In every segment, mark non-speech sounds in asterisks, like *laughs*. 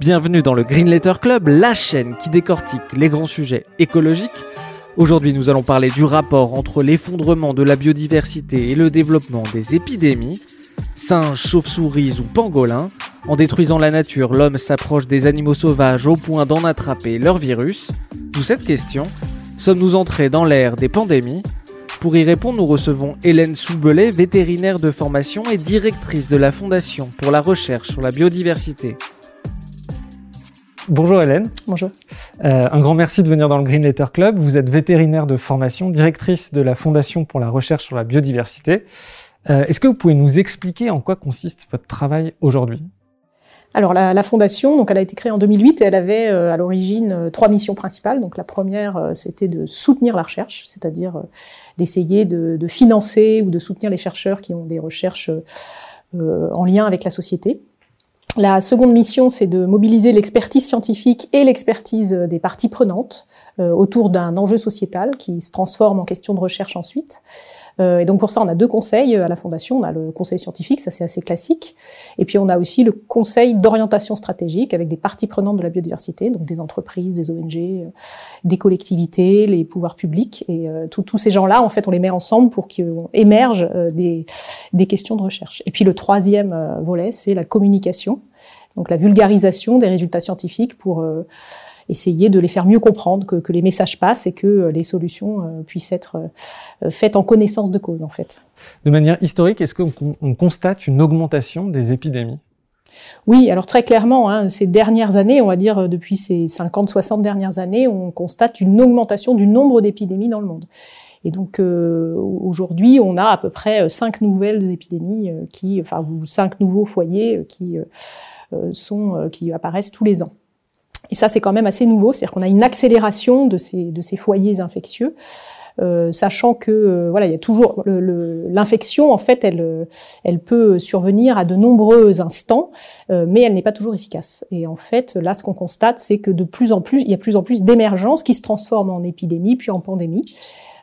Bienvenue dans le Green Letter Club, la chaîne qui décortique les grands sujets écologiques. Aujourd'hui, nous allons parler du rapport entre l'effondrement de la biodiversité et le développement des épidémies. Singes, chauves-souris ou pangolins, en détruisant la nature, l'homme s'approche des animaux sauvages au point d'en attraper leur virus. D'où cette question, sommes-nous entrés dans l'ère des pandémies? Pour y répondre, nous recevons Hélène Soubelet, vétérinaire de formation et directrice de la Fondation pour la recherche sur la biodiversité. Bonjour Hélène. Bonjour. Euh, un grand merci de venir dans le Green Letter Club. Vous êtes vétérinaire de formation, directrice de la Fondation pour la recherche sur la biodiversité. Euh, est-ce que vous pouvez nous expliquer en quoi consiste votre travail aujourd'hui? Alors la, fondation, donc elle a été créée en 2008 et elle avait euh, à l'origine trois missions principales. Donc la première, c'était de soutenir la recherche, c'est-à-dire d'essayer de, de, financer ou de soutenir les chercheurs qui ont des recherches en lien avec la société. La seconde mission, c'est de mobiliser l'expertise scientifique et l'expertise des parties prenantes euh, autour d'un enjeu sociétal qui se transforme en question de recherche ensuite. Euh, et donc pour ça, on a deux conseils à la Fondation. On a le conseil scientifique, ça c'est assez classique. Et puis on a aussi le conseil d'orientation stratégique avec des parties prenantes de la biodiversité, donc des entreprises, des ONG, euh, des collectivités, les pouvoirs publics. Et euh, tous ces gens-là, en fait, on les met ensemble pour qu'émergent des, des questions de recherche. Et puis le troisième volet, c'est la communication, donc la vulgarisation des résultats scientifiques pour essayer de les faire mieux comprendre, que, que les messages passent et que euh, les solutions euh, puissent être euh, faites en connaissance de cause, en fait. De manière historique, est-ce qu'on constate une augmentation des épidémies? Oui, alors très clairement, hein, ces dernières années, on va dire depuis ces 50-60 dernières années, on constate une augmentation du nombre d'épidémies dans le monde. Et donc aujourd'hui, on a à peu près cinq nouvelles épidémies qui, enfin, ou cinq nouveaux foyers qui sont qui apparaissent tous les ans. Et ça, c'est quand même assez nouveau, c'est-à-dire qu'on a une accélération de ces, de ces foyers infectieux. Euh, sachant que euh, voilà, il y a toujours l'infection en fait, elle, elle peut survenir à de nombreux instants, euh, mais elle n'est pas toujours efficace. Et en fait, là, ce qu'on constate, c'est que de plus en plus, il y a plus en plus d'émergences qui se transforment en épidémie puis en pandémie.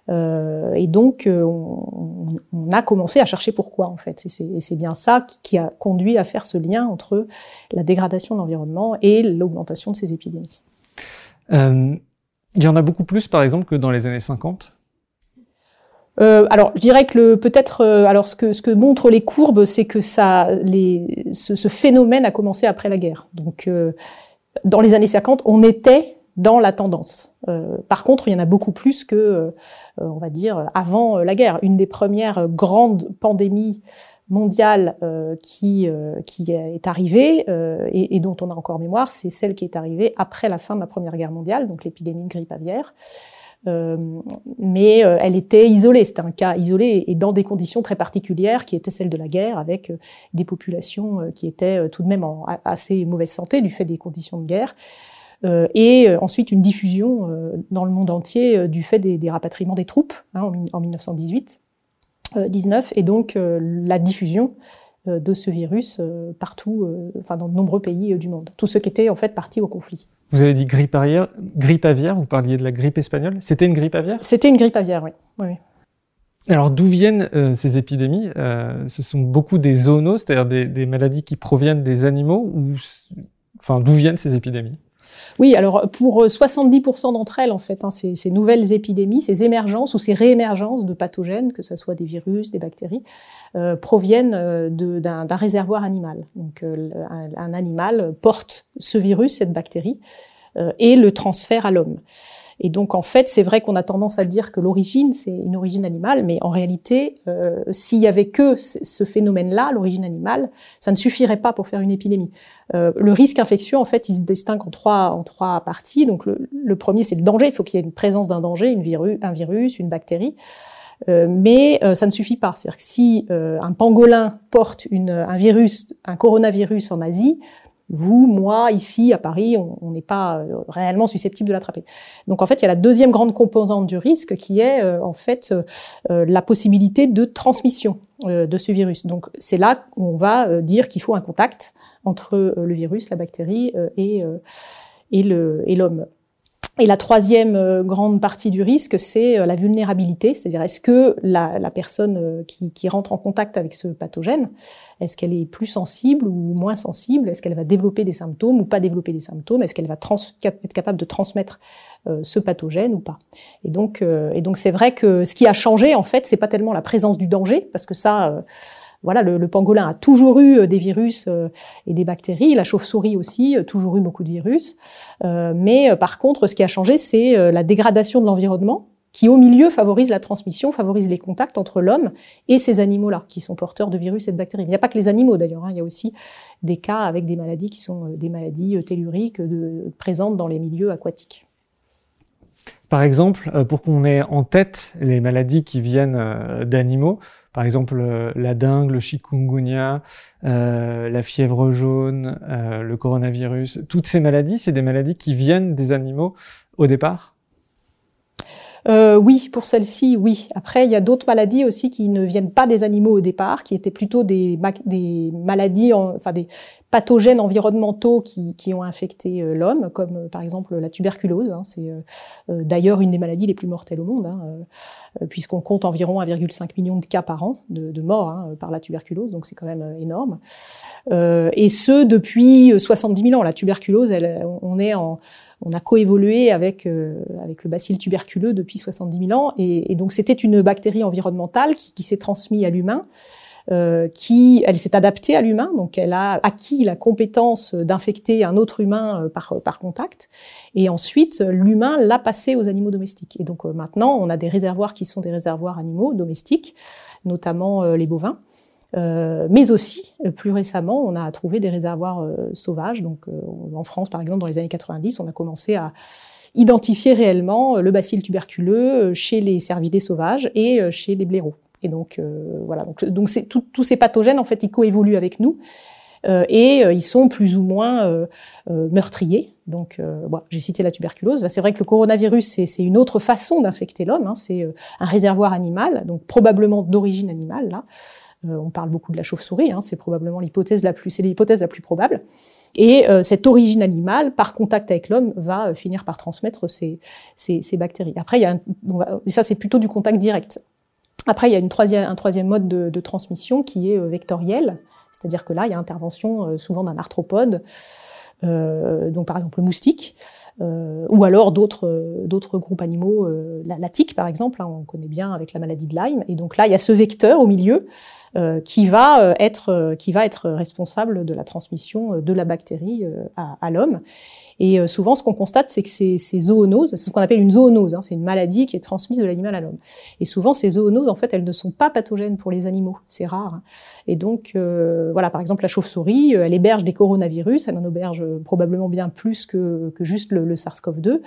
Euh, et donc, euh, on, on, a commencé à chercher pourquoi, en fait. Et c'est bien ça qui, a conduit à faire ce lien entre la dégradation de l'environnement et l'augmentation de ces épidémies. Euh, il y en a beaucoup plus, par exemple, que dans les années 50 euh, alors, je dirais que peut-être, euh, alors ce que ce que montrent les courbes, c'est que ça, les, ce, ce, phénomène a commencé après la guerre. Donc, dans les années 50, on était dans la tendance. Euh, par contre, il y en a beaucoup plus que, euh, on va dire, avant la guerre. Une des premières grandes pandémies mondiales euh, qui, qui est arrivée et, et, dont on a encore mémoire, c'est celle qui est arrivée après la fin de la Première Guerre mondiale, donc l'épidémie de grippe aviaire. mais elle était isolée, c'était un cas isolé et dans des conditions très particulières qui étaient celles de la guerre, avec des populations qui étaient tout de même en assez mauvaise santé du fait des conditions de guerre. Euh, et euh, ensuite une diffusion euh, dans le monde entier du fait des, rapatriements des troupes hein, en, 1918, 19, et donc la diffusion de ce virus partout, enfin dans de nombreux pays du monde. Tous ceux qui étaient en fait partis au conflit. Vous avez dit grippe aviaire, grippe aviaire vous parliez de la grippe espagnole. C'était une grippe aviaire? C'était une grippe aviaire, oui. oui, Alors d'où viennent ces épidémies? Ce sont beaucoup des zoonoses, c'est-à-dire des, des, maladies qui proviennent des animaux, ou enfin d'où viennent ces épidémies? Oui, alors pour 70% euh, d'entre elles, en fait, hein, ces, nouvelles épidémies, ces émergences ou ces réémergences de pathogènes, que ce soit des virus, des bactéries, euh, proviennent euh, d'un réservoir animal. Donc un, animal porte ce virus, cette bactérie, et le transfère à l'homme. Et donc en fait, c'est vrai qu'on a tendance à dire que l'origine c'est une origine animale, mais en réalité, euh, s'il y avait que ce phénomène-là, l'origine animale, ça ne suffirait pas pour faire une épidémie. Euh, le risque infectieux, en fait, il se distingue en trois en trois parties. Donc le, premier, c'est le danger. Il faut qu'il y ait une présence d'un danger, un virus, une bactérie. mais ça ne suffit pas. C'est-à-dire que si un pangolin porte un virus, un coronavirus en Asie, vous, moi, ici à Paris, on n'est pas euh, réellement susceptible de l'attraper. Donc en fait, il y a la deuxième grande composante du risque qui est euh, en fait euh, la possibilité de transmission de ce virus. Donc c'est là qu'on va dire qu'il faut un contact entre le virus, la bactérie et, et l'homme. Et la troisième euh, grande partie du risque, c'est euh, la vulnérabilité, c'est-à-dire est-ce que la, la personne euh, qui, qui, rentre en contact avec ce pathogène, est-ce qu'elle est plus sensible ou moins sensible? Est-ce qu'elle va développer des symptômes ou pas développer des symptômes? Est-ce qu'elle va être capable de transmettre ce pathogène ou pas? Et donc, et donc c'est vrai que ce qui a changé en fait, c'est pas tellement la présence du danger, parce que ça le, pangolin a toujours eu euh, des virus euh, et des bactéries. La chauve-souris aussi, euh, toujours eu beaucoup de virus. mais par contre, ce qui a changé, c'est la dégradation de l'environnement qui au milieu favorise la transmission, favorise les contacts entre l'homme et ces animaux-là, qui sont porteurs de virus et de bactéries. Il n'y a pas que les animaux d'ailleurs, hein. il y a aussi des cas avec des maladies qui sont des maladies telluriques présentes dans les milieux aquatiques. Par exemple, pour qu'on ait en tête les maladies qui viennent d'animaux, par exemple euh, la dengue, le chikungunya, euh, la fièvre jaune, euh, le coronavirus, toutes ces maladies, c'est des maladies qui viennent des animaux au départ euh, oui, pour celle-ci, oui. Après, il y a d'autres maladies aussi qui ne viennent pas des animaux au départ, qui étaient plutôt des, des maladies, enfin des pathogènes environnementaux qui, qui ont infecté euh, l'homme, comme euh, par exemple la tuberculose. Hein, c'est d'ailleurs une des maladies les plus mortelles au monde, hein, puisqu'on compte environ 1,5 million de cas par an de, de morts hein, par la tuberculose, donc c'est quand même énorme. et ce depuis 70 000 ans. La tuberculose, elle, on est en on a coévolué avec euh, avec le bacille tuberculeux depuis 70 000 ans, et, donc c'était une bactérie environnementale qui, s'est transmise à l'humain. Euh, qui, elle s'est adaptée à l'humain, donc elle a acquis la compétence d'infecter un autre humain euh, par, par contact, et ensuite l'humain l'a passé aux animaux domestiques. Et donc maintenant, on a des réservoirs qui sont des réservoirs animaux domestiques, notamment les bovins, euh, mais aussi, euh, plus récemment, on a trouvé des réservoirs euh, sauvages. Donc, en France, par exemple, dans les années 90, on a commencé à identifier réellement le bacille tuberculeux chez les cervidés sauvages et chez les blaireaux. Et donc, voilà. Donc, donc tous ces pathogènes, en fait, ils coévoluent avec nous. et ils sont plus ou moins meurtriers. Donc, bon, j'ai cité la tuberculose. c'est vrai que le coronavirus, c'est une autre façon d'infecter l'homme. Hein. C'est un réservoir animal, donc probablement d'origine animale là. Euh, on parle beaucoup de la chauve-souris, hein, c'est probablement l'hypothèse la plus, probable. Et euh, cette origine animale, par contact avec l'homme, va euh, finir par transmettre ces, bactéries. Après, il y a ça c'est plutôt du contact direct. Après, il y a un troisième mode de, transmission qui est vectoriel, c'est-à-dire que là, il y a intervention souvent d'un arthropode, donc par exemple le moustique, ou alors d'autres d'autres groupes animaux, la, tique par exemple, hein, on connaît bien avec la maladie de Lyme. Et donc là, il y a ce vecteur au milieu euh, qui va euh, être euh, qui va être responsable de la transmission de la bactérie à, à l'homme. Et souvent, ce qu'on constate, c'est que ces, ces zoonoses, c'est ce qu'on appelle une zoonose, hein, c'est une maladie qui est transmise de l'animal à l'homme. Et souvent, ces zoonoses, en fait, elles ne sont pas pathogènes pour les animaux, c'est rare. Et donc, voilà, par exemple, la chauve-souris, elle héberge des coronavirus, elle en héberge probablement bien plus que, que juste le, le SARS-CoV-2,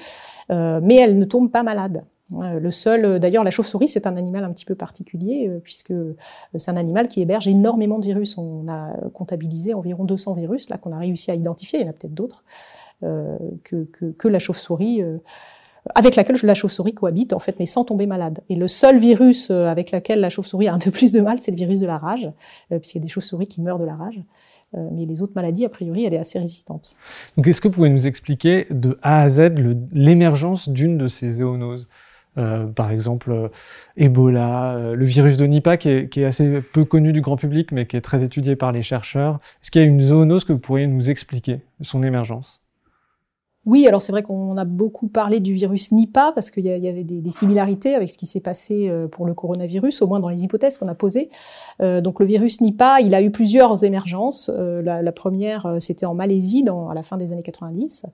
mais elle ne tombe pas malade. Le seul, euh, d'ailleurs, la chauve-souris, c'est un animal un petit peu particulier euh, puisque euh, c'est un animal qui héberge énormément de virus. On a comptabilisé environ 200 virus là qu'on a réussi à identifier. Il y en a peut-être d'autres que, que, la chauve-souris. avec laquelle la chauve-souris cohabite en fait, mais sans tomber malade. Et le seul virus avec lequel la chauve-souris a un peu plus de mal, c'est le virus de la rage, puisqu'il y a des chauves-souris qui meurent de la rage. mais les autres maladies, a priori, elle est assez résistante. Donc, est-ce que vous pouvez nous expliquer de A à Z l'émergence d'une de ces zoonoses? Euh, par exemple euh, Ebola, euh, le virus de Nipah qui est, assez peu connu du grand public mais qui est très étudié par les chercheurs. Est-ce qu'il y a une zoonose que vous pourriez nous expliquer, son émergence? Oui, alors c'est vrai qu'on a beaucoup parlé du virus Nipah parce qu'il y, avait des, similarités avec ce qui s'est passé euh, pour le coronavirus, au moins dans les hypothèses qu'on a posées. Euh, donc le virus Nipah, il a eu plusieurs émergences. Euh, la, première, c'était en Malaisie dans, à la fin des années 90.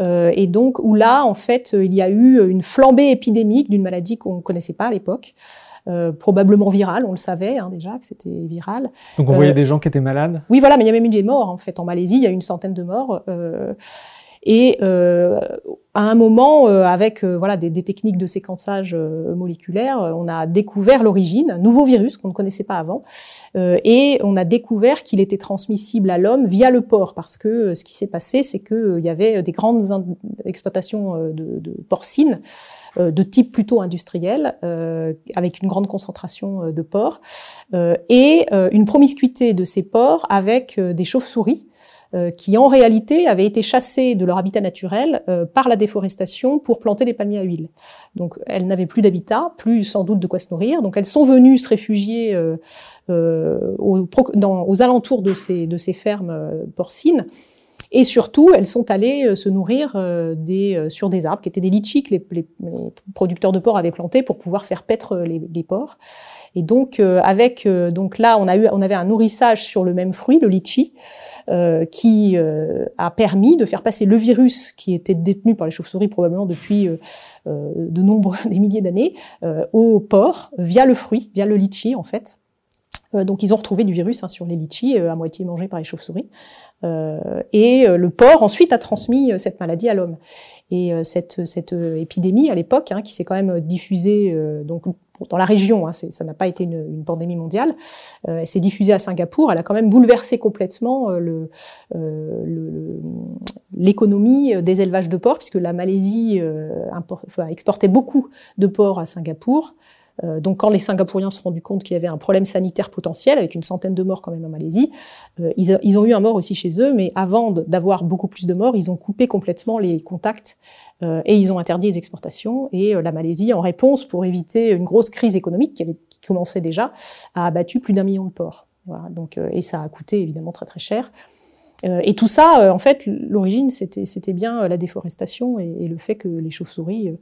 et donc où là, en fait, il y a eu une flambée épidémique d'une maladie qu'on ne connaissait pas à l'époque. probablement virale, on le savait hein, déjà que c'était viral. Donc on voyait des gens qui étaient malades? Oui, voilà, mais il y a même eu des morts en fait. En Malaisie, il y a eu une centaine de morts. Et à un moment, avec voilà des, des, techniques de séquençage moléculaire, on a découvert l'origine, un nouveau virus qu'on ne connaissait pas avant, et on a découvert qu'il était transmissible à l'homme via le porc, parce que ce qui s'est passé, c'est qu'il y avait des grandes exploitations de, de porcines de type plutôt industriel, avec une grande concentration de porcs, et une promiscuité de ces porcs avec des chauves-souris euh, qui en réalité avaient été chassées de leur habitat naturel euh, par la déforestation pour planter des palmiers à huile. Donc elles n'avaient plus d'habitat, plus sans doute de quoi se nourrir. Donc elles sont venues se réfugier euh, aux, dans, aux, alentours de ces, de ces fermes porcines. Et surtout, elles sont allées se nourrir des, sur des arbres qui étaient des litchis que les, les, producteurs de porcs avaient plantés pour pouvoir faire paître les, les porcs. Et donc, avec donc là, on a eu, on avait un nourrissage sur le même fruit, le litchi, euh, qui euh, a permis de faire passer le virus qui était détenu par les chauves-souris probablement depuis euh, de nombreux *laughs* des milliers d'années au porc via le fruit, via le litchi en fait. donc ils ont retrouvé du virus hein, sur les litchis à moitié mangés par les chauves-souris. Et le porc ensuite a transmis cette maladie à l'homme. Et cette, cette épidémie à l'époque, hein, qui s'est quand même diffusée donc dans la région, hein, ça n'a pas été une, pandémie mondiale, euh, elle s'est diffusée à Singapour, elle a quand même bouleversé complètement euh, le, l'économie des élevages de porcs, puisque la Malaisie euh, exportait beaucoup de porcs à Singapour. Euh, donc quand les Singapouriens se sont rendus compte qu'il y avait un problème sanitaire potentiel, avec une centaine de morts quand même en Malaisie, euh, ils, ont eu un mort aussi chez eux, mais avant d'avoir beaucoup plus de morts, ils ont coupé complètement les contacts euh, et ils ont interdit les exportations. Et la Malaisie, en réponse, pour éviter une grosse crise économique qui, avait, qui commençait déjà, a abattu plus d'un million de porcs. Voilà, donc, et ça a coûté évidemment très très cher. Et tout ça, en fait, l'origine, c'était, bien la déforestation et, le fait que les chauves-souris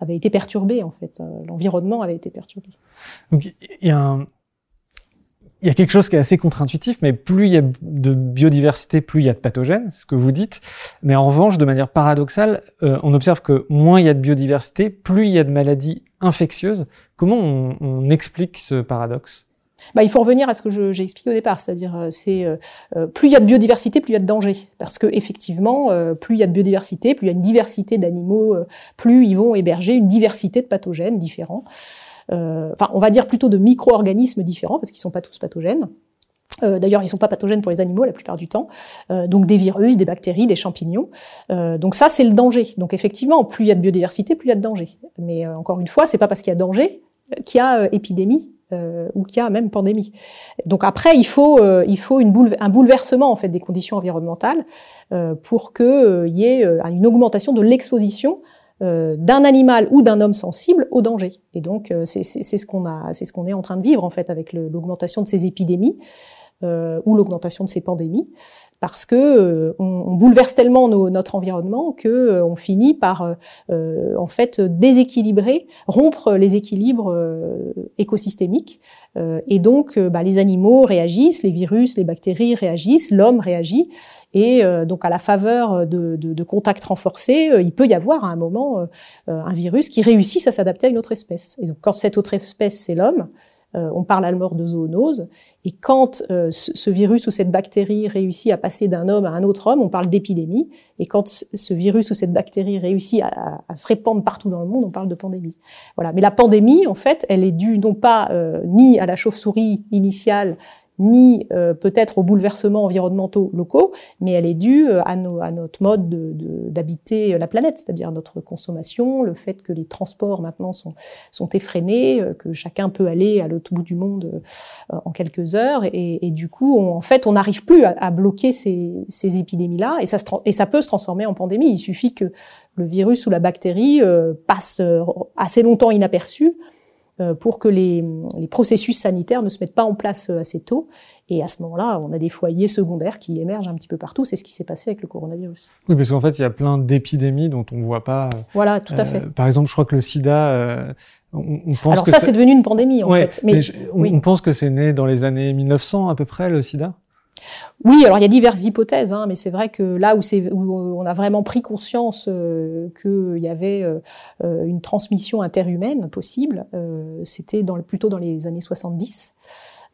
avait été perturbé en fait. Euh, l'environnement avait été perturbé. Donc il y a y a quelque chose qui est assez contre-intuitif, mais plus il y a de biodiversité, plus il y a de pathogènes, ce que vous dites. Mais en revanche, de manière paradoxale, euh, on observe que moins il y a de biodiversité, plus il y a de maladies infectieuses. Comment on explique ce paradoxe? Bah, il faut revenir à ce que j'ai expliqué au départ, c'est-à-dire euh, c'est euh, euh, plus il y a de biodiversité, plus il y a de danger, parce que effectivement, plus il y a de biodiversité, plus il y a une diversité d'animaux, plus ils vont héberger une diversité de pathogènes différents. Enfin, on va dire plutôt de micro-organismes différents, parce qu'ils sont pas tous pathogènes. D'ailleurs, ils sont pas pathogènes pour les animaux la plupart du temps. donc des virus, des bactéries, des champignons. donc ça, c'est le danger. Donc effectivement, plus il y a de biodiversité, plus il y a de danger. Mais encore une fois, c'est pas parce qu'il y a danger qu'il y a épidémie euh, ou qu'il y a même pandémie. Donc après, il faut, euh, il faut une boule, un bouleversement en fait des conditions environnementales euh, pour qu'il euh, y ait euh, une augmentation de l'exposition d'un animal ou d'un homme sensible au danger. Et donc c'est ce qu'on a, c'est ce qu'on est en train de vivre en fait avec l'augmentation de ces épidémies ou l'augmentation de ces pandémies parce que euh, on, bouleverse tellement notre environnement que euh, on finit par euh, en fait déséquilibrer, rompre les équilibres écosystémiques. et donc, bah, les animaux réagissent, les virus, les bactéries réagissent, l'homme réagit. Et donc, à la faveur de, de, de contacts renforcés, il peut y avoir à un moment un virus qui réussisse à s'adapter à une autre espèce. Et donc, quand cette autre espèce, c'est l'homme, euh, on parle à mort de zoonose. Et quand euh, ce virus ou cette bactérie réussit à passer d'un homme à un autre homme, on parle d'épidémie. Et quand ce virus ou cette bactérie réussit à, se répandre partout dans le monde, on parle de pandémie. Voilà. Mais la pandémie, en fait, elle est due non pas euh, ni à la chauve-souris initiale, ni euh, peut-être aux bouleversements environnementaux locaux, mais elle est due euh, à, à notre mode d'habiter la planète, c'est-à-dire notre consommation, le fait que les transports maintenant sont, sont effrénés, euh, que chacun peut aller à l'autre bout du monde en quelques heures, et, et du coup, en fait, on n'arrive plus à, à, bloquer ces, ces épidémies-là, et ça, se, et ça peut se transformer en pandémie. Il suffit que le virus ou la bactérie passe assez longtemps inaperçu euh, pour que les, les, processus sanitaires ne se mettent pas en place euh, assez tôt. Et à ce moment-là, on a des foyers secondaires qui émergent un petit peu partout. C'est ce qui s'est passé avec le coronavirus. Oui, parce qu'en fait, il y a plein d'épidémies dont on ne voit pas. Voilà, tout à fait. Euh, par exemple, je crois que le sida. Euh, on, on, pense Alors ça, c'est devenu une pandémie en fait. Mais, mais on, pense que c'est né dans les années 1900 à peu près le sida? Oui, alors il y a diverses hypothèses, hein, mais c'est vrai que là où, on a vraiment pris conscience euh, qu'il y avait euh, euh, une transmission interhumaine possible, euh, c'était plutôt dans les années 70.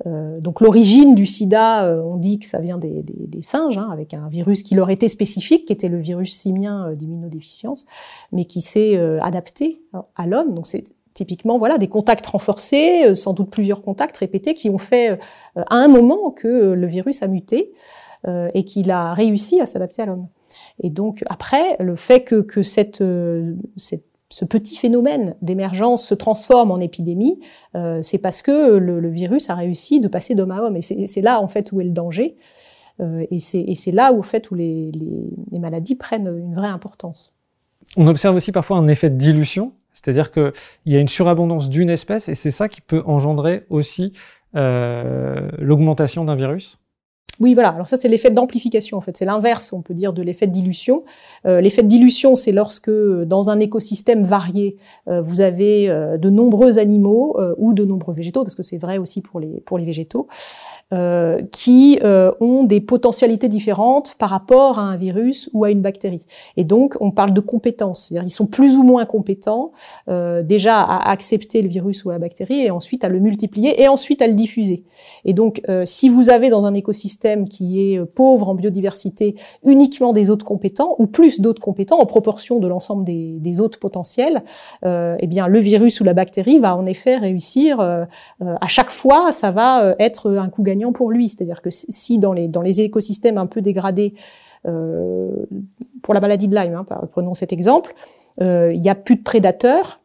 donc l'origine du sida, on dit que ça vient des, singes, hein, avec un virus qui leur était spécifique, qui était le virus simien d'immunodéficience, mais qui s'est adapté à l'homme. Typiquement voilà des contacts renforcés, sans doute plusieurs contacts répétés, qui ont fait à un moment que le virus a muté et qu'il a réussi à s'adapter à l'homme. Et donc après, le fait que, que cette, ce petit phénomène d'émergence se transforme en épidémie, euh, c'est parce que le, virus a réussi de passer d'homme à homme. Et c'est là, en fait, où est le danger. Euh, et c'est là où, en fait, où les, les, maladies prennent une vraie importance. On observe aussi parfois un effet de dilution, c'est-à-dire qu'il y a une surabondance d'une espèce, et c'est ça qui peut engendrer aussi euh, l'augmentation d'un virus oui, voilà. Alors ça, c'est l'effet d'amplification, en fait. C'est l'inverse, on peut dire, de l'effet de. Euh, l'effet de c'est lorsque, dans un écosystème varié, euh, vous avez euh, de nombreux animaux ou de nombreux végétaux, parce que c'est vrai aussi pour les, pour les végétaux, euh, qui euh, ont des potentialités différentes par rapport à un virus ou à une bactérie. Et donc, on parle de compétences. C'est-à-dire, ils sont plus ou moins compétents euh, déjà à accepter le virus ou la bactérie et ensuite à le multiplier et ensuite à le diffuser. Et donc, si vous avez dans un écosystème qui est pauvre en biodiversité uniquement des hôtes compétents ou plus d'autres compétents en proportion de l'ensemble des, des hôtes potentiels, eh bien, le virus ou la bactérie va en effet réussir à chaque fois, ça va être un coup gagnant pour lui. C'est-à-dire que si dans les, dans les écosystèmes un peu dégradés, euh, pour la maladie de Lyme, hein, prenons cet exemple, euh, il n'y a plus de prédateurs,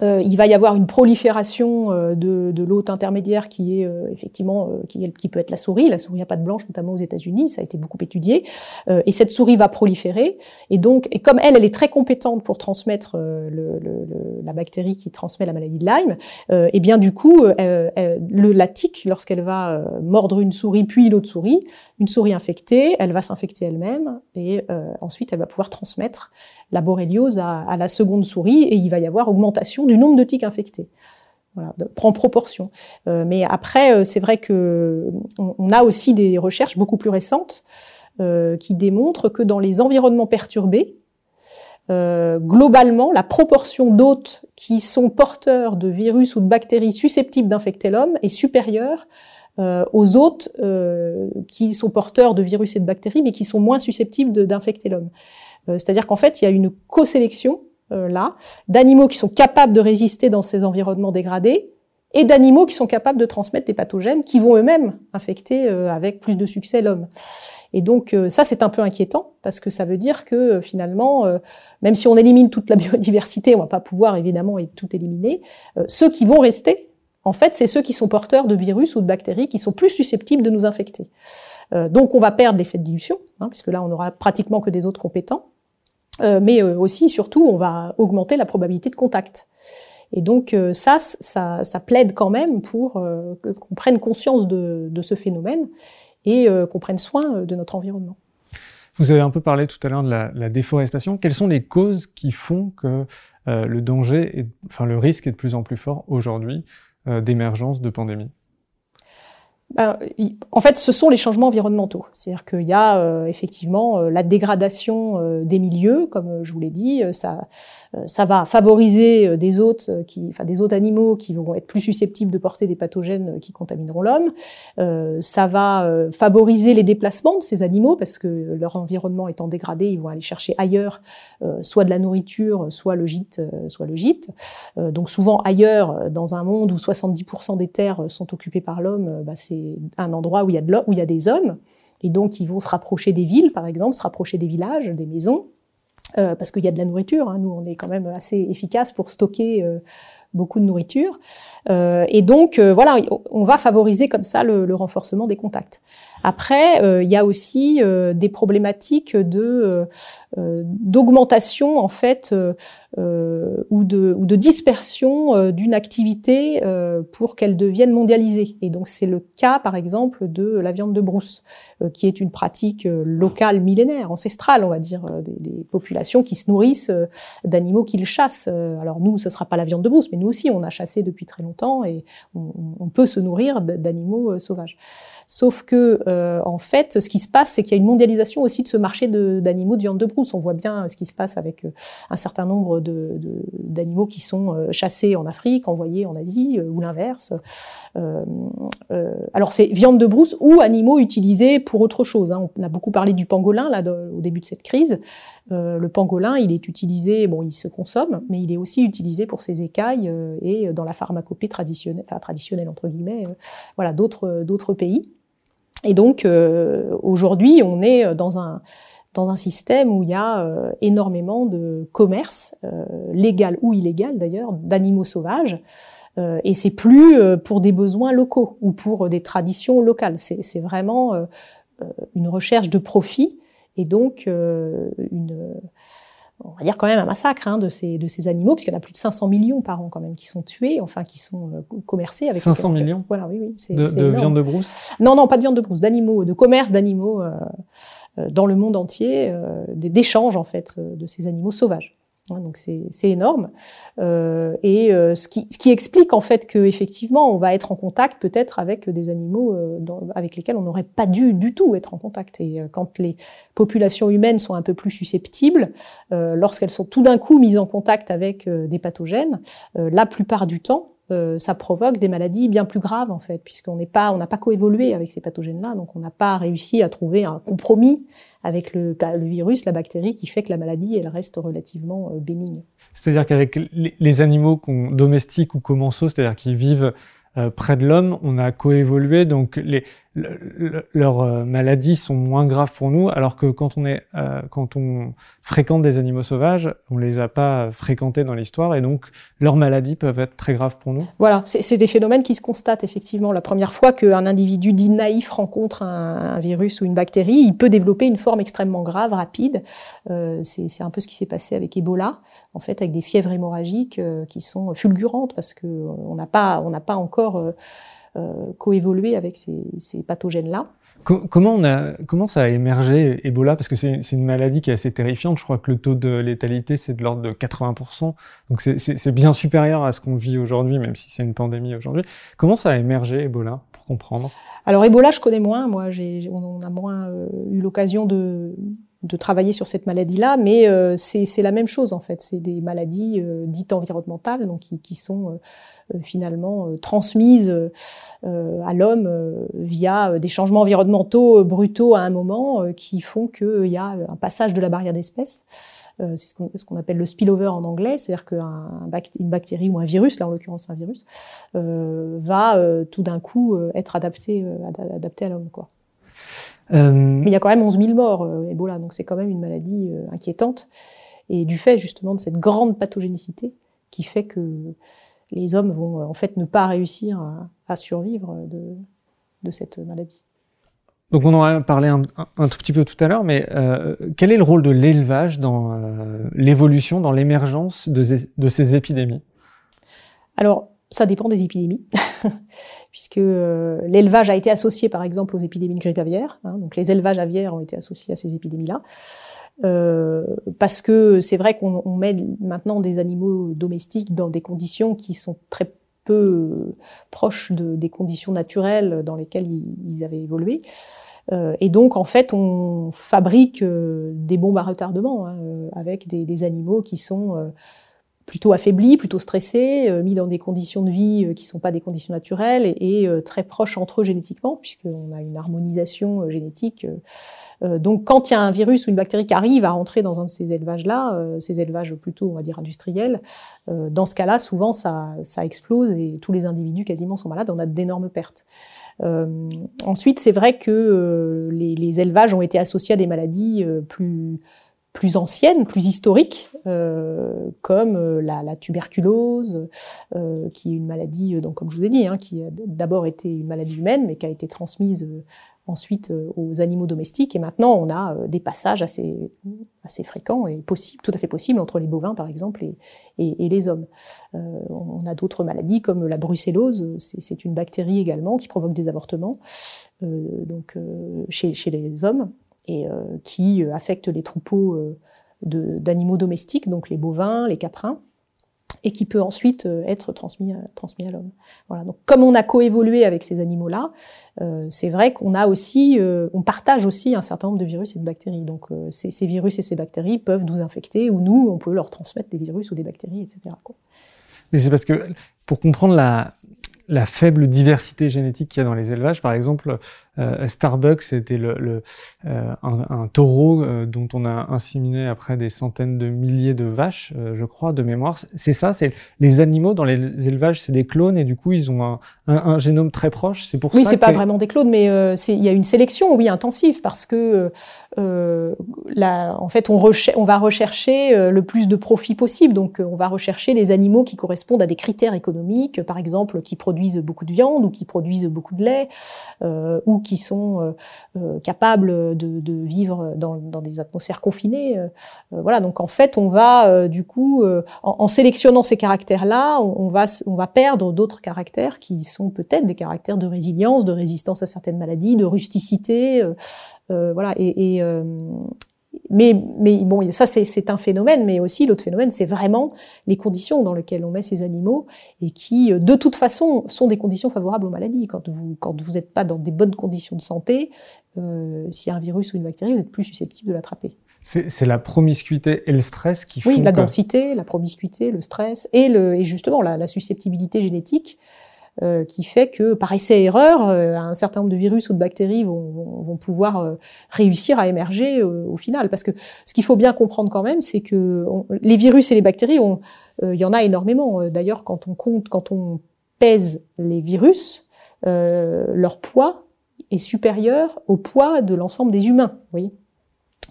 euh, il va y avoir une prolifération euh, de, de l'hôte intermédiaire qui est euh, effectivement qui, est, qui, peut être la souris. La souris à pattes blanche, notamment aux États-Unis, ça a été beaucoup étudié. et cette souris va proliférer. Et donc, et comme elle, elle est très compétente pour transmettre le, le, la bactérie qui transmet la maladie de Lyme, et bien du coup, le, la tique, lorsqu'elle va mordre une souris puis l'autre souris, une souris infectée, elle va s'infecter elle-même et ensuite elle va pouvoir transmettre la borréliose à, la seconde souris et il va y avoir augmentation du nombre de tiques infectés. Voilà, prend proportion. Euh, mais après, euh, c'est vrai que on, a aussi des recherches beaucoup plus récentes euh, qui démontrent que dans les environnements perturbés, globalement, la proportion d'hôtes qui sont porteurs de virus ou de bactéries susceptibles d'infecter l'homme est supérieure aux hôtes qui sont porteurs de virus et de bactéries, mais qui sont moins susceptibles d'infecter l'homme. Euh, c'est-à-dire qu'en fait, il y a une co-sélection euh, là d'animaux qui sont capables de résister dans ces environnements dégradés et d'animaux qui sont capables de transmettre des pathogènes qui vont eux-mêmes infecter euh, avec plus de succès l'homme. Et donc ça, c'est un peu inquiétant parce que ça veut dire que finalement, même si on élimine toute la *laughs* biodiversité, on va pas pouvoir évidemment tout éliminer. ceux qui vont rester, en fait, c'est ceux qui sont porteurs de virus ou de bactéries qui sont plus susceptibles de nous infecter. donc on va perdre l'effet de dilution, hein, puisque là, on aura pratiquement que des autres compétents. Euh, mais euh, aussi, surtout, on va augmenter la probabilité de contact. Et donc euh, ça, ça, plaide quand même pour qu'on prenne conscience de, ce phénomène et qu'on prenne soin de notre environnement. Vous avez un peu parlé tout à l'heure de la, déforestation. Quelles sont les causes qui font que le danger, enfin le risque est de plus en plus fort aujourd'hui d'émergence de pandémies ben, en fait, ce sont les changements environnementaux. C'est-à-dire qu'il y a euh, effectivement euh, la dégradation euh, des milieux, comme je vous l'ai dit, ça, ça va favoriser des hôtes, qui, enfin des autres animaux qui vont être plus susceptibles de porter des pathogènes qui contamineront l'homme. ça va favoriser les déplacements de ces animaux parce que leur environnement étant dégradé, ils vont aller chercher ailleurs, soit de la nourriture, soit le gîte, soit le gîte. donc souvent ailleurs, dans un monde où 70% des terres sont occupées par l'homme, bah, c'est un endroit où il y a de où il y a des hommes, et donc ils vont se rapprocher des villes, par exemple, se rapprocher des villages, des maisons, euh, parce qu'il y a de la nourriture. Hein. Nous, on est quand même assez efficace pour stocker euh, beaucoup de nourriture. Euh, et donc, voilà, on va favoriser comme ça le renforcement des contacts. Après, il y a aussi des problématiques de d'augmentation en fait ou de, ou de dispersion d'une activité pour qu'elle devienne mondialisée. Et donc c'est le cas par exemple de la viande de brousse, qui est une pratique locale millénaire, ancestrale, on va dire, des, des populations qui se nourrissent d'animaux qu'ils chassent. Alors nous, ce sera pas la viande de brousse, mais nous aussi, on a chassé depuis très longtemps et on, on peut se nourrir d'animaux sauvages. Sauf que en fait, ce qui se passe, c'est qu'il y a une mondialisation aussi de ce marché d'animaux de, viande de brousse. On voit bien ce qui se passe avec un certain nombre d'animaux qui sont chassés en Afrique, envoyés en Asie, ou l'inverse. alors c'est viande de brousse ou animaux utilisés pour autre chose. Hein. On a beaucoup parlé du pangolin là au début de cette crise. Euh, le pangolin, il est utilisé, bon, il se consomme, mais il est aussi utilisé pour ses écailles euh, et dans la pharmacopée traditionnelle, enfin traditionnelle entre guillemets, euh, voilà, d'autres d'autres pays. Et donc aujourd'hui, on est dans un dans un système où il y a énormément de commerce, légal ou illégal d'ailleurs, d'animaux sauvages. et c'est plus pour des besoins locaux ou pour des traditions locales. C'est vraiment une recherche de profit et donc euh, une on va dire quand même un massacre hein, de, ces, de ces animaux, puisqu'il y en a plus de 500 millions par an quand même qui sont tués, enfin qui sont euh, commercés avec 500 millions. Voilà, oui, oui. De, de viande de brousse? Non, non, pas de viande de brousse, d'animaux, de commerce d'animaux euh, euh dans le monde entier, euh, d'échanges en fait de ces animaux sauvages. Hein, donc c'est énorme euh, et euh, ce, qui, ce, qui, explique en fait que effectivement on va être en contact peut-être avec des animaux euh, avec lesquels on n'aurait pas dû du tout être en contact et euh, quand les populations humaines sont un peu plus susceptibles lorsqu'elles sont tout d'un coup mises en contact avec des pathogènes la plupart du temps ça provoque des maladies bien plus graves en fait puisqu'on n'est pas on n'a pas coévolué avec ces pathogènes là donc on n'a pas réussi à trouver un compromis avec le, le, virus, la bactérie, qui fait que la maladie, elle reste relativement euh, bénigne. C'est-à-dire qu'avec les, animaux domestiques ou commensaux, c'est-à-dire qui vivent euh, près de l'homme, on a coévolué, donc les, leurs euh, maladies sont moins graves pour nous, alors que quand on est, euh, quand on fréquente des animaux sauvages, on les a pas fréquentés dans l'histoire, et donc leurs maladies peuvent être très graves pour nous. Voilà, c'est des phénomènes qui se constatent effectivement. La première fois qu'un individu dit naïf rencontre un, virus ou une bactérie, il peut développer une forme extrêmement grave, rapide. Euh, c'est un peu ce qui s'est passé avec Ebola, en fait, avec des fièvres hémorragiques euh, qui sont fulgurantes parce que on n'a pas, on n'a pas encore euh, coévoluer avec ces, ces pathogènes-là. Comment, on a, comment ça a émergé Ebola? Parce que c'est une maladie qui est assez terrifiante. Je crois que le taux de létalité, c'est de l'ordre de 80%. Donc c'est bien supérieur à ce qu'on vit aujourd'hui, même si c'est une pandémie aujourd'hui. Comment ça a émergé Ebola, pour comprendre? Alors Ebola, je connais moins. Moi, on a moins euh, eu l'occasion de, de travailler sur cette maladie-là, mais euh, c'est la même chose en fait. C'est des maladies euh, dites environnementales, donc qui, qui sont euh, finalement transmises à l'homme via des changements environnementaux brutaux à un moment, qui font qu'il y a un passage de la barrière d'espèces. c'est ce qu'on appelle le spillover en anglais, c'est-à-dire qu'une bactérie ou un virus, là en l'occurrence un virus, va tout d'un coup être adapté, adapté à l'homme, quoi. Euh, Mais il y a quand même 11 000 morts, euh, Ebola, donc c'est quand même une maladie euh, inquiétante. Et du fait justement de cette grande pathogénicité qui fait que les hommes vont en fait ne pas réussir à, survivre de, de, cette maladie. Donc on en a parlé un, tout petit peu tout à l'heure, mais quel est le rôle de l'élevage dans l'évolution, dans l'émergence de, de, ces épidémies? Alors ça dépend des épidémies, *laughs* puisque euh, l'élevage a été associé par exemple aux épidémies de grippe aviaire. Hein, donc les élevages aviaires ont été associés à ces épidémies-là. Euh, parce que c'est vrai qu'on met maintenant des animaux domestiques dans des conditions qui sont très peu proches de, des conditions naturelles dans lesquelles ils, avaient évolué. Euh, et donc, en fait, on fabrique euh, des bombes à retardement hein, avec des, des, animaux qui sont plutôt affaiblis, plutôt stressés, euh, mis dans des conditions de vie euh, qui ne sont pas des conditions naturelles et, euh, très proches entre eux génétiquement, puisqu'on a une harmonisation génétique. donc quand il y a un virus ou une bactérie qui arrive à rentrer dans un de ces élevages-là, ces élevages plutôt, on va dire, industriels, dans ce cas-là, souvent, ça, explose et tous les individus quasiment sont malades, on a d'énormes pertes. ensuite, c'est vrai que les, élevages ont été associés à des maladies plus plus anciennes, plus historiques, euh, comme euh, la, tuberculose, euh, qui est une maladie, euh, donc comme je vous ai dit, hein, qui a d'abord été une maladie humaine, mais qui a été transmise euh, ensuite aux animaux domestiques. Et maintenant, on a des passages assez, assez fréquents et possible, tout à fait possibles entre les bovins, par exemple, et, et, les hommes. on a d'autres maladies comme la brucellose, c'est une bactérie également qui provoque des avortements, donc chez, chez les hommes et euh, qui euh, affecte les troupeaux euh, d'animaux domestiques, donc les bovins, les caprins. et qui peut ensuite être transmis, transmis à l'homme. Voilà. Donc, comme on a coévolué avec ces animaux-là, c'est vrai qu'on a aussi, on partage aussi un certain nombre de virus et de bactéries. Donc, ces, virus et ces bactéries peuvent nous infecter, ou nous, on peut leur transmettre des virus ou des bactéries, etc. Mais c'est parce que pour comprendre la faible diversité génétique qu'il y a dans les élevages, par exemple, euh, Starbucks, c'était le, le euh, un, un, taureau euh, dont on a inséminé après des centaines de milliers de vaches, euh, je crois, de mémoire. C'est ça, c'est les animaux dans les élevages, c'est des clones et du coup ils ont un, un, un génome très proche. C'est pour oui, ça. Oui, c'est pas vraiment des clones, mais euh, il y a une sélection, oui, intensive, parce que là, en fait, on, on va rechercher le plus de profit possible. Donc, on va rechercher les animaux qui correspondent à des critères économiques, par exemple, qui produisent beaucoup de viande ou qui produisent beaucoup de lait ou qui sont euh, euh, capables de, de vivre dans, dans, des atmosphères confinées. Euh, voilà, donc en fait, on va du coup, en, en, sélectionnant ces caractères-là, on, va, on va perdre d'autres caractères qui sont peut-être des caractères de résilience, de résistance à certaines maladies, de rusticité. Euh, voilà, et, et, mais, mais bon, ça c'est un phénomène, mais aussi l'autre phénomène, c'est vraiment les conditions dans lesquelles on met ces animaux et qui, euh, de toute façon, sont des conditions favorables aux maladies. Quand vous quand vous n'êtes pas dans des bonnes conditions de santé, euh, s'il y a un virus ou une bactérie, vous êtes plus susceptible de l'attraper. C'est la promiscuité et le stress qui font. Oui, la densité, la promiscuité, le stress et, le, et justement la, la susceptibilité génétique euh, qui fait que par essai-erreur, euh, un certain nombre de virus ou de bactéries vont, vont, pouvoir euh, réussir à émerger au final. Parce que ce qu'il faut bien comprendre quand même, c'est que les virus et les bactéries, il y en a énormément. D'ailleurs, quand on compte, quand on pèse les virus, leur poids est supérieur au poids de l'ensemble des humains. Vous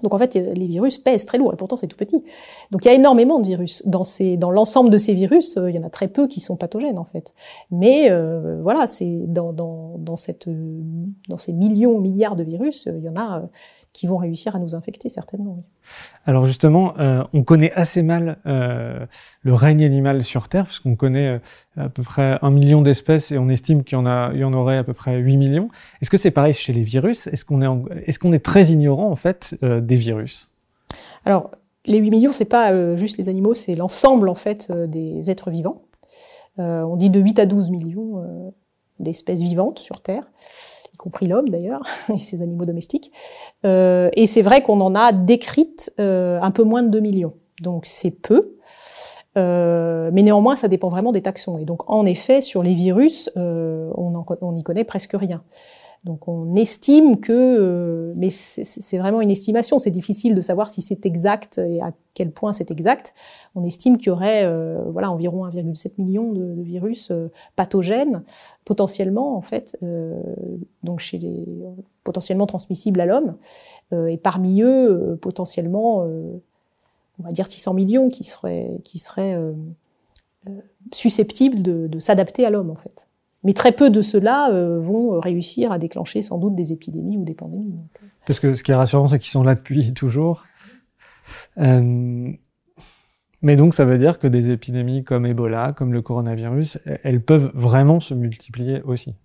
donc en fait, les virus pèsent très lourd et pourtant c'est tout petit. Donc il y a énormément de virus. Dans, ces, dans l'ensemble de ces virus, euh, il y en a très peu qui sont pathogènes en fait. Mais euh, voilà, c'est dans, dans, cette, dans ces millions, milliards de virus, euh, il y en a qui vont réussir à nous infecter certainement. Oui. Alors justement, euh, on connaît assez mal euh, le règne animal sur Terre, puisqu'on connaît euh, à peu près un million d'espèces et on estime qu'il y en, a, il y en aurait à peu près 8 millions. Est-ce que c'est pareil chez les virus? Est-ce qu'on est, est, qu'on est très ignorant en fait des virus? Alors, les 8 millions, c'est pas juste les animaux, c'est l'ensemble en fait des êtres vivants. on dit de 8 à 12 millions d'espèces vivantes sur Terre compris l'homme d'ailleurs, *laughs* et ses animaux domestiques. Euh, et c'est vrai qu'on en a décrite euh, un peu moins de 2 millions. Donc c'est peu. Euh, mais néanmoins, ça dépend vraiment des taxons. Et donc, en effet, sur les virus, on n'y connaît presque rien. Donc on estime que, euh, mais c'est vraiment une estimation, c'est difficile de savoir si c'est exact et à quel point c'est exact. On estime qu'il y aurait euh, voilà environ 1,7 million de, virus euh, pathogènes potentiellement en fait, euh, donc chez les potentiellement transmissibles à l'homme, euh, et parmi eux potentiellement, on va dire 600 millions qui seraient qui seraient susceptibles de, de s'adapter à l'homme en fait. Mais très peu de ceux-là euh, vont réussir à déclencher sans doute des épidémies ou des pandémies. Euh. Parce que ce qui est rassurant, c'est qu'ils sont là depuis *laughs* toujours. Euh... Mais donc, ça veut dire que des épidémies comme Ebola, comme le coronavirus, elles peuvent vraiment se multiplier aussi.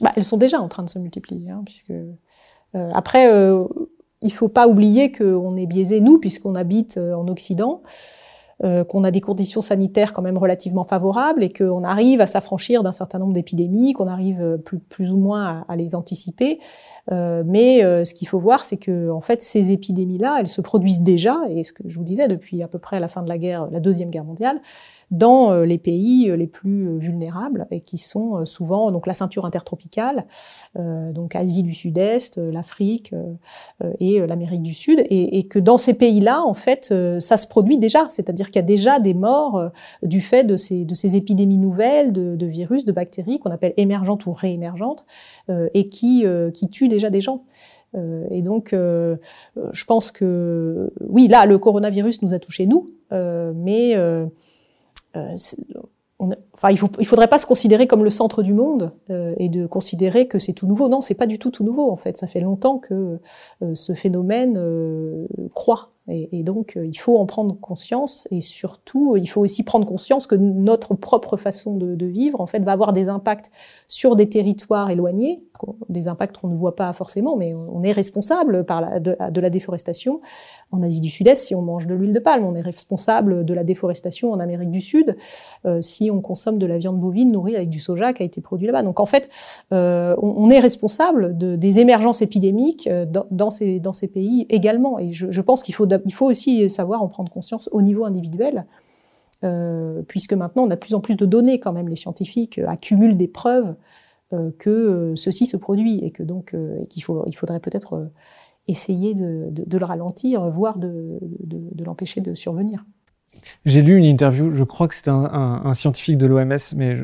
Bah, elles sont déjà en train de se multiplier, hein, puisque euh, après, euh, il faut pas oublier qu'on est biaisé nous, puisqu'on habite euh, en Occident euh, qu'on a des conditions sanitaires quand même relativement favorables et qu'on arrive à s'affranchir d'un certain nombre d'épidémies, qu'on arrive euh, plus, ou moins à, les anticiper. Euh, mais ce qu'il faut voir, c'est que en fait, ces épidémies-là, elles se produisent déjà, et ce que je vous disais depuis à peu près la fin de la guerre, la deuxième guerre mondiale, dans euh, les pays les plus vulnérables et qui sont souvent donc la ceinture intertropicale, donc Asie du Sud-Est, l'Afrique et l'Amérique du Sud, et, et, que dans ces pays-là, en fait, ça se produit déjà, c'est-à-dire qu'il y a déjà des morts du fait de ces, de ces épidémies nouvelles de, de virus, de bactéries qu'on appelle émergentes ou réémergentes, et qui, qui tuent déjà des gens. Euh, et donc, euh, je pense que oui, là, le coronavirus nous a touchés nous, euh, mais euh, on, enfin, il, il faudrait pas se considérer comme le centre du monde euh, et de considérer que c'est tout nouveau. Non, c'est pas du tout tout nouveau en fait. Ça fait longtemps que euh, ce phénomène croît Et, donc, il faut en prendre conscience et surtout, il faut aussi prendre conscience que notre propre façon de, vivre, en fait, va avoir des impacts sur des territoires éloignés, des impacts qu'on ne voit pas forcément, mais on est responsable de, la déforestation. En Asie du Sud-Est, si on mange de l'huile de palme, on est responsable de la déforestation en Amérique du Sud, euh, si on consomme de la viande bovine nourrie avec du soja qui a été produit là-bas. Donc en fait, euh, on, est responsable de, des émergences épidémiques euh, dans, dans, ces, dans ces pays également. Et je, je pense qu'il faut, il faut aussi savoir en prendre conscience au niveau individuel. Euh, puisque maintenant on a de plus en plus de données quand même, les scientifiques accumulent des preuves euh, que euh, ceci se produit et que euh, qu'il il faudrait peut-être essayer de, le ralentir, voire de l'empêcher de survenir. J'ai lu une interview, je crois que c'était un, scientifique de l'OMS, mais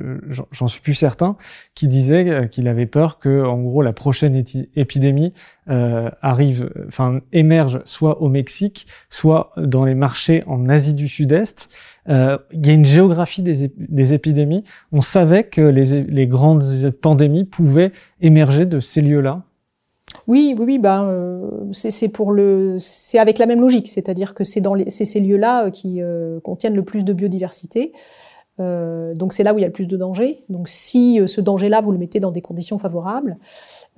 j'en suis plus certain, qui disait qu'il avait peur que, en gros, la prochaine épidémie euh, arrive, enfin émerge soit au Mexique, soit dans les marchés en Asie du Sud-Est. Euh, il y a une géographie des, épidémies. On savait que les grandes pandémies pouvaient émerger de ces lieux-là. Oui, oui, oui, ben euh, c'est pour le, c'est avec la même logique, c'est-à-dire que c'est dans ces lieux-là euh, qui euh, contiennent le plus de biodiversité. Donc c'est là où il y a le plus de danger. Donc si ce danger-là vous le mettez dans des conditions favorables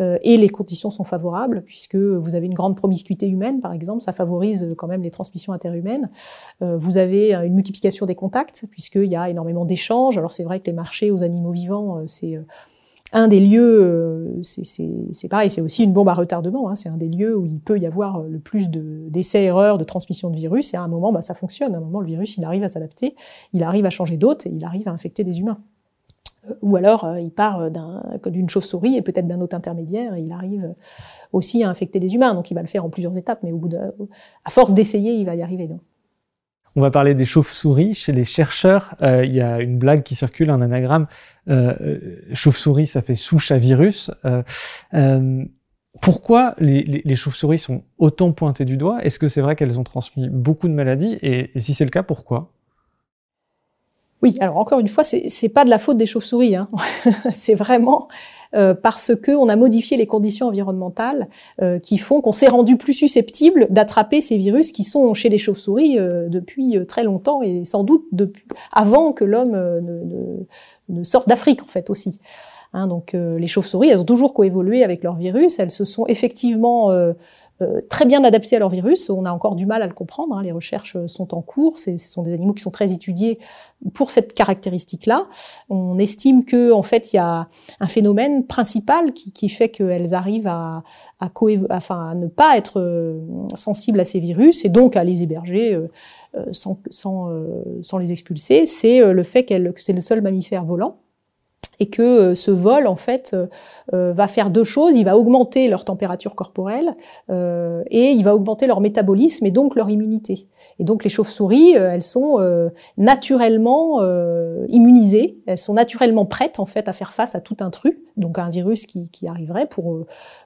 et les conditions sont favorables puisque vous avez une grande promiscuité humaine par exemple, ça favorise quand même les transmissions interhumaines. vous avez une multiplication des contacts puisqu'il y a énormément d'échanges. Alors c'est vrai que les marchés aux animaux vivants c'est un des lieux, euh, c'est pareil, c'est aussi une bombe à retardement. Hein, c'est un des lieux où il peut y avoir le plus d'essais-erreurs, de, transmission de virus. Et à un moment, bah, ça fonctionne. À un moment, le virus, il arrive à s'adapter, il arrive à changer d'hôte et il arrive à infecter des humains. Euh, ou alors, euh, il part d'une chauve-souris et peut-être d'un hôte intermédiaire et il arrive aussi à infecter des humains. Donc, il va le faire en plusieurs étapes, mais au bout de, à force d'essayer, il va y arriver. On va parler des chauves-souris. Chez les chercheurs, euh, il y a une blague qui circule, un anagramme. Euh, euh chauve-souris, ça fait souche à virus. Euh, pourquoi les chauves-souris sont autant pointées du doigt? Est-ce que c'est vrai qu'elles ont transmis beaucoup de maladies? Et, et si c'est le cas, pourquoi? Oui, alors encore une fois, c'est pas de la faute des chauves-souris. Hein. *laughs* c'est vraiment euh, parce que on a modifié les conditions environnementales euh, qui font qu'on s'est rendu plus susceptible d'attraper ces virus qui sont chez les chauves-souris euh, depuis très longtemps et sans doute depuis avant que l'homme ne, ne, ne, sorte d'Afrique en fait aussi. Hein, donc les chauves-souris, elles ont toujours coévolué avec leurs virus. Elles se sont effectivement euh, très bien adaptés à leur virus. On a encore du mal à le comprendre. Hein. Les recherches sont en cours. Ce sont des animaux qui sont très étudiés pour cette caractéristique-là. On estime que, en fait, il y a un phénomène principal qui, qui fait qu'elles arrivent à, à, enfin, à ne pas être euh, sensibles à ces virus et donc à les héberger. Euh, sans, sans, sans, les expulser, c'est le fait qu'elle, que c'est le seul mammifère volant et que euh, ce vol en fait euh, euh, va faire deux choses. Il va augmenter leur température corporelle et il va augmenter leur métabolisme et donc leur immunité. Et donc les chauves-souris elles sont naturellement immunisées. Elles sont naturellement prêtes en fait à faire face à tout intrus. Donc un virus qui, qui arriverait pour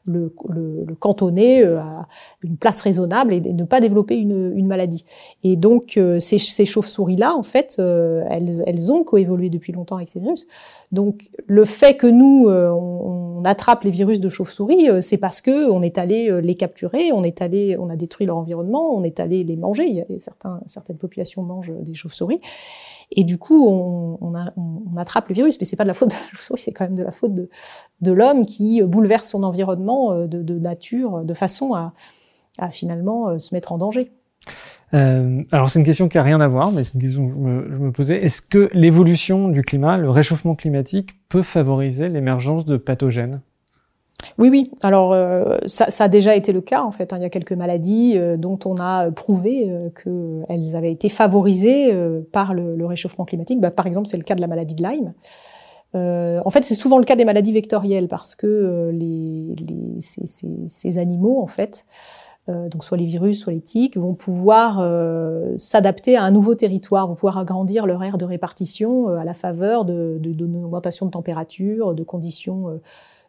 le, le, le, cantonner à une place raisonnable et, ne pas développer une, une maladie. Et donc ces, ces chauves-souris là en fait elles, elles ont coévolué depuis longtemps avec ces virus. Donc le fait que nous euh, on, attrape les virus de chauve-souris, euh, c'est parce que on est allé euh, les capturer, on est allé, on a détruit leur environnement, on est allé les manger. Certaines populations mangent des chauves-souris. Et du coup, on, attrape le virus, mais c'est pas de la faute de la chauve-souris, c'est quand même de la faute de, l'homme qui bouleverse son environnement de, nature de façon à finalement se mettre en danger. Euh, alors c'est une question qui a rien à voir, mais c'est une question que je me, je me posais. Est-ce que l'évolution du climat, le réchauffement climatique, peut favoriser l'émergence de pathogènes? Oui, oui. Alors, euh, ça, ça, a déjà été le cas, en fait. Hein. Il y a quelques maladies euh, dont on a prouvé euh, qu'elles avaient été favorisées euh, par le, réchauffement climatique. Bah, par exemple, c'est le cas de la maladie de Lyme. en fait, c'est souvent le cas des maladies vectorielles parce que les, les, ces, ces, animaux, en fait, euh, donc soit les virus, soit les tiques, vont pouvoir euh, s'adapter à un nouveau territoire, vont pouvoir agrandir leur aire de répartition euh, à la faveur de, de, augmentation de température, de conditions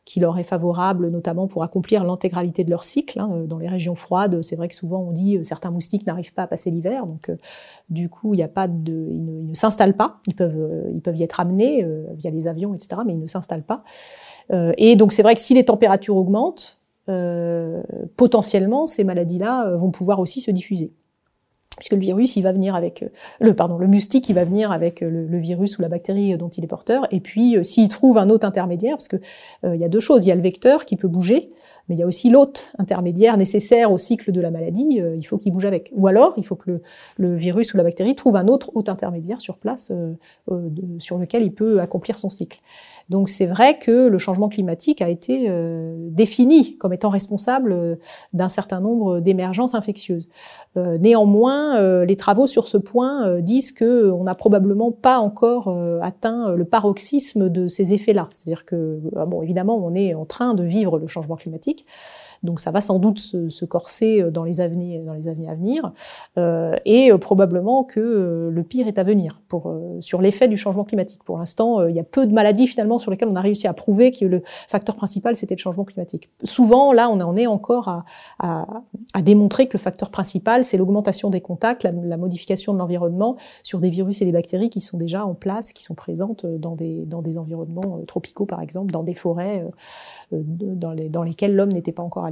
qui leur est favorable, notamment pour accomplir l'intégralité de leur cycle. Hein. Dans les régions froides, c'est vrai que souvent on dit certains moustiques n'arrivent pas à passer l'hiver, donc du coup n'y a pas de, ils ne, ne s'installent pas. Ils peuvent, ils peuvent y être amenés via les avions, etc., mais ils ne s'installent pas. et donc c'est vrai que si les températures augmentent, euh, potentiellement, ces maladies-là euh, vont pouvoir aussi se diffuser. puisque le virus, il va venir avec le pardon, le moustique, il va venir avec le, virus ou la bactérie dont il est porteur. Et puis, s'il trouve un autre intermédiaire, parce que il y a deux choses, il y a le vecteur qui peut bouger, mais il y a aussi l'hôte intermédiaire nécessaire au cycle de la maladie. il faut qu'il bouge avec. Ou alors, il faut que le, le, virus ou la bactérie trouve un autre hôte intermédiaire sur place, sur lequel il peut accomplir son cycle. Donc c'est vrai que le changement climatique a été euh, défini comme étant responsable euh, d'un certain nombre d'émergences infectieuses. Euh, néanmoins, les travaux sur ce point disent que on n'a probablement pas encore atteint le paroxysme de ces effets-là. C'est-à-dire que, bon, évidemment, on est en train de vivre le changement climatique. Donc ça va sans doute se, se corser euh, dans les années, dans les années à venir, euh, et euh, probablement que le pire est à venir pour, sur l'effet du changement climatique. Pour l'instant, il y a peu de maladies finalement sur lesquelles on a réussi à prouver que le facteur principal c'était le changement climatique. Souvent, là, on en est encore à, démontrer que le facteur principal c'est l'augmentation des contacts, la, modification de l'environnement sur des virus et des bactéries qui sont déjà en place, qui sont présentes dans des, dans des environnements tropicaux par exemple, dans des forêts dans, les, dans lesquelles l'homme n'était pas encore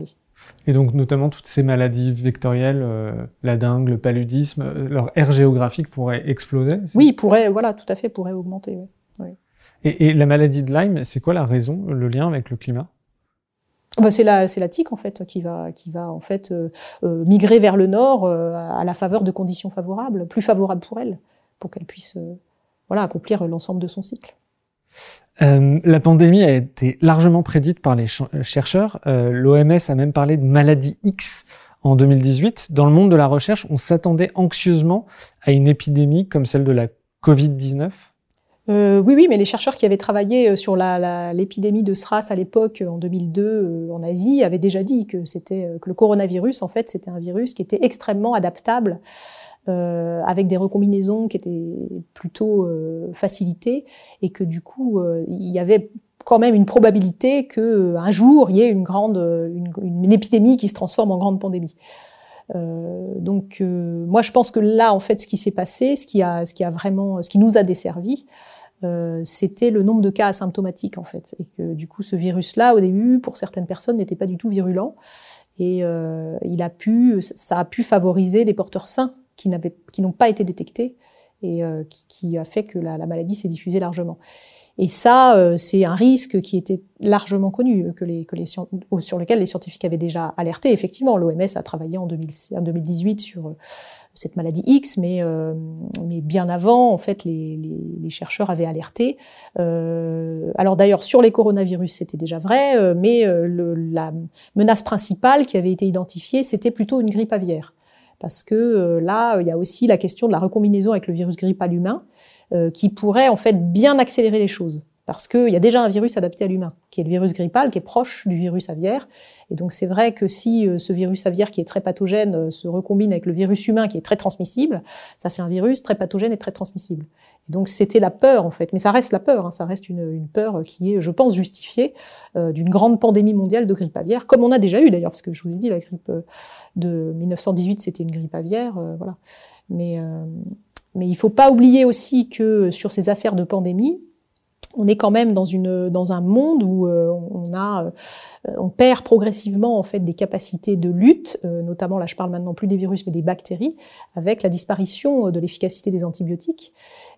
et donc notamment toutes ces maladies vectorielles, euh, la dengue, le paludisme, euh, leur aire géographique pourrait exploser Oui, pourrait, voilà, tout à fait, pourrait augmenter. Et, la maladie de Lyme, c'est quoi la raison, le lien avec le climat? Bah, c'est la, c'est la tique en fait qui va, qui va en fait euh, migrer vers le nord à la faveur de conditions favorables, plus favorables pour elle, pour qu'elle puisse voilà accomplir l'ensemble de son cycle. Euh, la pandémie a été largement prédite par les euh, chercheurs. Euh, L'OMS a même parlé de maladie X en 2018. Dans le monde de la recherche, on s'attendait anxieusement à une épidémie comme celle de la Covid-19. Euh, oui, oui, mais les chercheurs qui avaient travaillé sur l'épidémie de SRAS à l'époque, en 2002, en Asie, avaient déjà dit que que le coronavirus, en fait, c'était un virus qui était extrêmement adaptable euh, avec des recombinaisons qui étaient plutôt euh, facilitées et que du coup euh, il y avait quand même une probabilité que un jour il y ait une grande une, épidémie qui se transforme en grande pandémie. Donc moi je pense que là en fait ce qui s'est passé, ce qui a ce qui a vraiment ce qui nous a desservi, c'était le nombre de cas asymptomatiques en fait et que du coup ce virus là au début pour certaines personnes n'était pas du tout virulent et il a pu ça a pu favoriser des porteurs sains qui n'ont pas été détectés et euh, qui, a fait que la, la maladie s'est diffusée largement. Et ça, euh, c'est un risque qui était largement connu, les, sur lequel les scientifiques avaient déjà alerté. Effectivement, l'OMS a travaillé en, 2018 sur euh, cette maladie X, mais, bien avant, en fait, les, chercheurs avaient alerté. Euh, alors d'ailleurs, sur les coronavirus, c'était déjà vrai, mais la menace principale qui avait été identifiée, c'était plutôt une grippe aviaire parce que euh, là, il y a aussi la question de la recombinaison avec le virus grippal humain, euh, qui pourrait en fait bien accélérer les choses. Parce qu'il y a déjà un virus adapté à l'humain, qui est le virus grippal, qui est proche du virus aviaire. Et donc c'est vrai que si euh, ce virus aviaire qui est très pathogène se recombine avec le virus humain qui est très transmissible, ça fait un virus très pathogène et très transmissible. Donc c'était la peur en fait, mais ça reste la peur, hein. ça reste une, peur qui est, je pense, justifiée euh, d'une grande pandémie mondiale de grippe aviaire, comme on a déjà eu d'ailleurs, parce que je vous ai dit la grippe euh, de 1918 c'était une grippe aviaire, euh, voilà. Mais euh, mais il faut pas oublier aussi que sur ces affaires de pandémie, on est quand même dans une dans un monde où euh, on a euh, on perd progressivement en fait des capacités de lutte, euh, notamment là je parle maintenant plus des virus mais des bactéries, avec la disparition de l'efficacité des antibiotiques.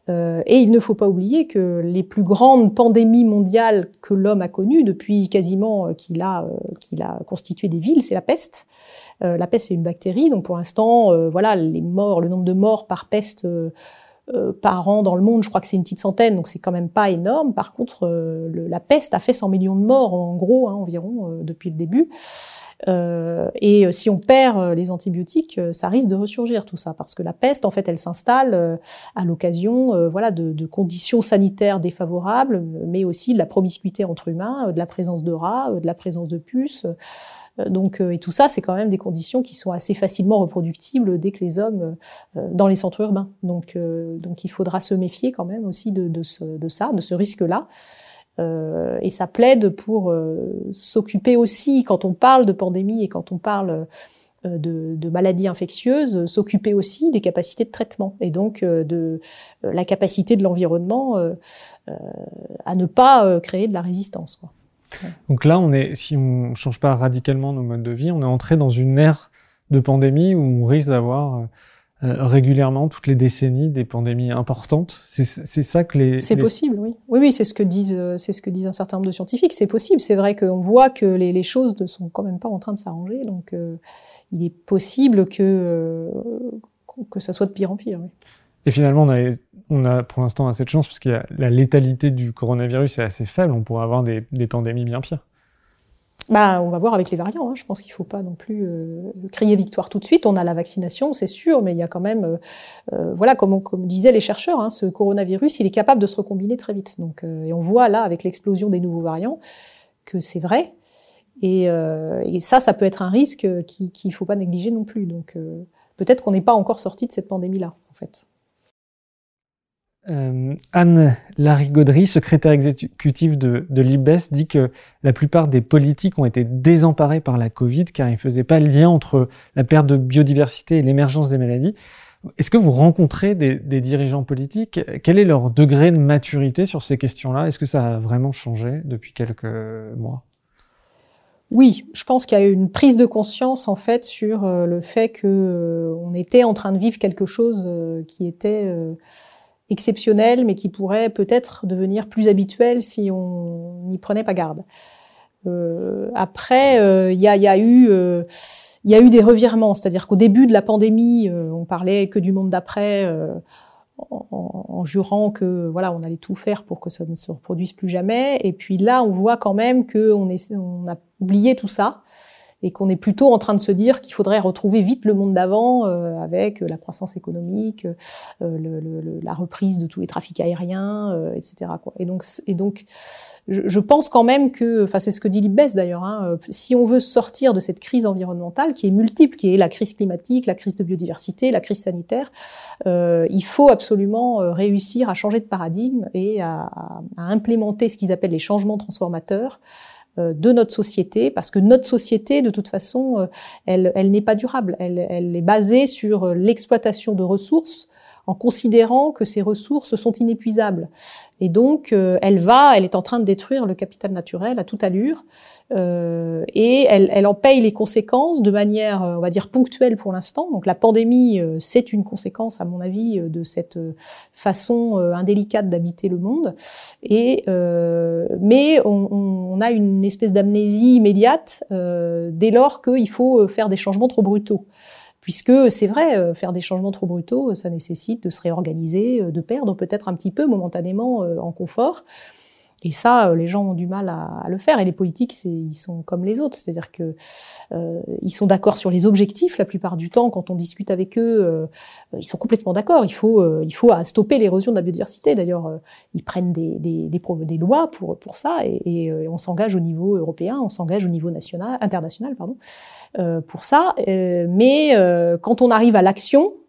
et il ne faut pas oublier que les plus grandes pandémies mondiales que l'homme a connues depuis quasiment qu'il a qu'il a constitué des villes, c'est la peste. la peste c'est une bactérie, donc pour l'instant voilà les morts, le nombre de morts par peste euh, par an dans le monde, je crois que c'est une petite centaine, donc c'est quand même pas énorme. Par contre, euh, le, la peste a fait 100 millions de morts en gros, hein, environ, euh, depuis le début. et si on perd les antibiotiques, ça risque de ressurgir tout ça, parce que la peste, en fait, elle s'installe à l'occasion, voilà, de, de, conditions sanitaires défavorables, mais aussi de la promiscuité entre humains, de la présence de rats, de la présence de puces. Euh, donc, euh, et tout ça, c'est quand même des conditions qui sont assez facilement reproductibles dès que les hommes euh, dans les centres urbains. Donc, il faudra se méfier quand même aussi de, ça, de ce risque-là. Et ça plaide pour s'occuper aussi, quand on parle de pandémie et quand on parle de, maladies infectieuses, s'occuper aussi des capacités de traitement et donc de la capacité de l'environnement à ne pas créer de la résistance. Donc là, on est, si on ne change pas radicalement nos modes de vie, on est entré dans une ère de pandémie où on risque d'avoir régulièrement, toutes les décennies, des pandémies importantes. C'est ça que les. C'est possible, oui. Oui, oui, c'est ce que disent, c'est ce que disent un certain nombre de scientifiques. C'est possible. C'est vrai qu'on voit que les, les, choses ne sont quand même pas en train de s'arranger. Donc, il est possible que que ça soit de pire en pire. Oui. Et finalement, on a, on a pour l'instant assez de chance parce que la létalité du coronavirus est assez faible. On pourrait avoir des, pandémies bien pires. Bah, on va voir avec les variants. Hein. Je pense qu'il ne faut pas non plus euh, crier victoire tout de suite. On a la vaccination, c'est sûr, mais il y a quand même, euh, euh, voilà, comme, disaient les chercheurs, hein, ce coronavirus, il est capable de se recombiner très vite. Donc, et on voit là, avec l'explosion des nouveaux variants, que c'est vrai. Et, et, ça, ça peut être un risque qu'il ne faut pas négliger non plus. Donc, peut-être qu'on n'est pas encore sorti de cette pandémie-là, en fait. Euh, Anne Larigauderie, secrétaire exécutive de, de l'IBES, dit que la plupart des politiques ont été désemparés par la Covid car ils ne faisaient pas le lien entre la perte de biodiversité et l'émergence des maladies. Est-ce que vous rencontrez des, des, dirigeants politiques? Quel est leur degré de maturité sur ces questions-là? Est-ce que ça a vraiment changé depuis quelques mois? Oui, je pense qu'il y a eu une prise de conscience en fait sur euh, le fait que euh, on était en train de vivre quelque chose qui était exceptionnel, mais qui pourrait peut-être devenir plus habituel si on n'y prenait pas garde. Euh, après, euh, il y, a, eu, euh, des revirements, c'est-à-dire qu'au début de la pandémie, on parlait que du monde d'après, en, en, jurant que voilà, on allait tout faire pour que ça ne se reproduise plus jamais. Et puis là, on voit quand même qu'on on a oublié tout ça et qu'on est plutôt en train de se dire qu'il faudrait retrouver vite le monde d'avant euh, avec la croissance économique, euh, le, le, la reprise de tous les trafics aériens, euh, etc. Quoi. Et donc, et donc je, je, pense quand même que, enfin c'est ce que dit Libes d'ailleurs, hein, si on veut sortir de cette crise environnementale qui est multiple, qui est la crise climatique, la crise de biodiversité, la crise sanitaire, il faut absolument réussir à changer de paradigme et à, à implémenter ce qu'ils appellent les changements transformateurs euh, de notre société, parce que notre société, de toute façon, euh, elle, elle n'est pas durable. Elle, elle est basée sur euh, l'exploitation de ressources en considérant que ces ressources sont inépuisables. Et donc, elle va, elle est en train de détruire le capital naturel à toute allure. Euh, et elle, elle, en paye les conséquences de manière, on va dire, ponctuelle pour l'instant. Donc la pandémie, euh, c'est une conséquence, à mon avis, euh, de cette façon indélicate d'habiter le monde. Et mais on, on, a une espèce d'amnésie immédiate dès lors qu'il faut faire des changements trop brutaux puisque c'est vrai, faire des changements trop brutaux, ça nécessite de se réorganiser, de perdre peut-être un petit peu momentanément en confort. Et ça, euh, les gens ont du mal à, le faire. Et les politiques, ils sont comme les autres, c'est-à-dire que euh, ils sont d'accord sur les objectifs la plupart du temps. Quand on discute avec eux, euh, ils sont complètement d'accord. Il faut, euh, il faut stopper l'érosion de la biodiversité. D'ailleurs, ils prennent des, des, des, des, lois pour pour ça, et, et on s'engage au niveau européen, on s'engage au niveau national, international, pardon, pour ça. mais quand on arrive à l'action, euh,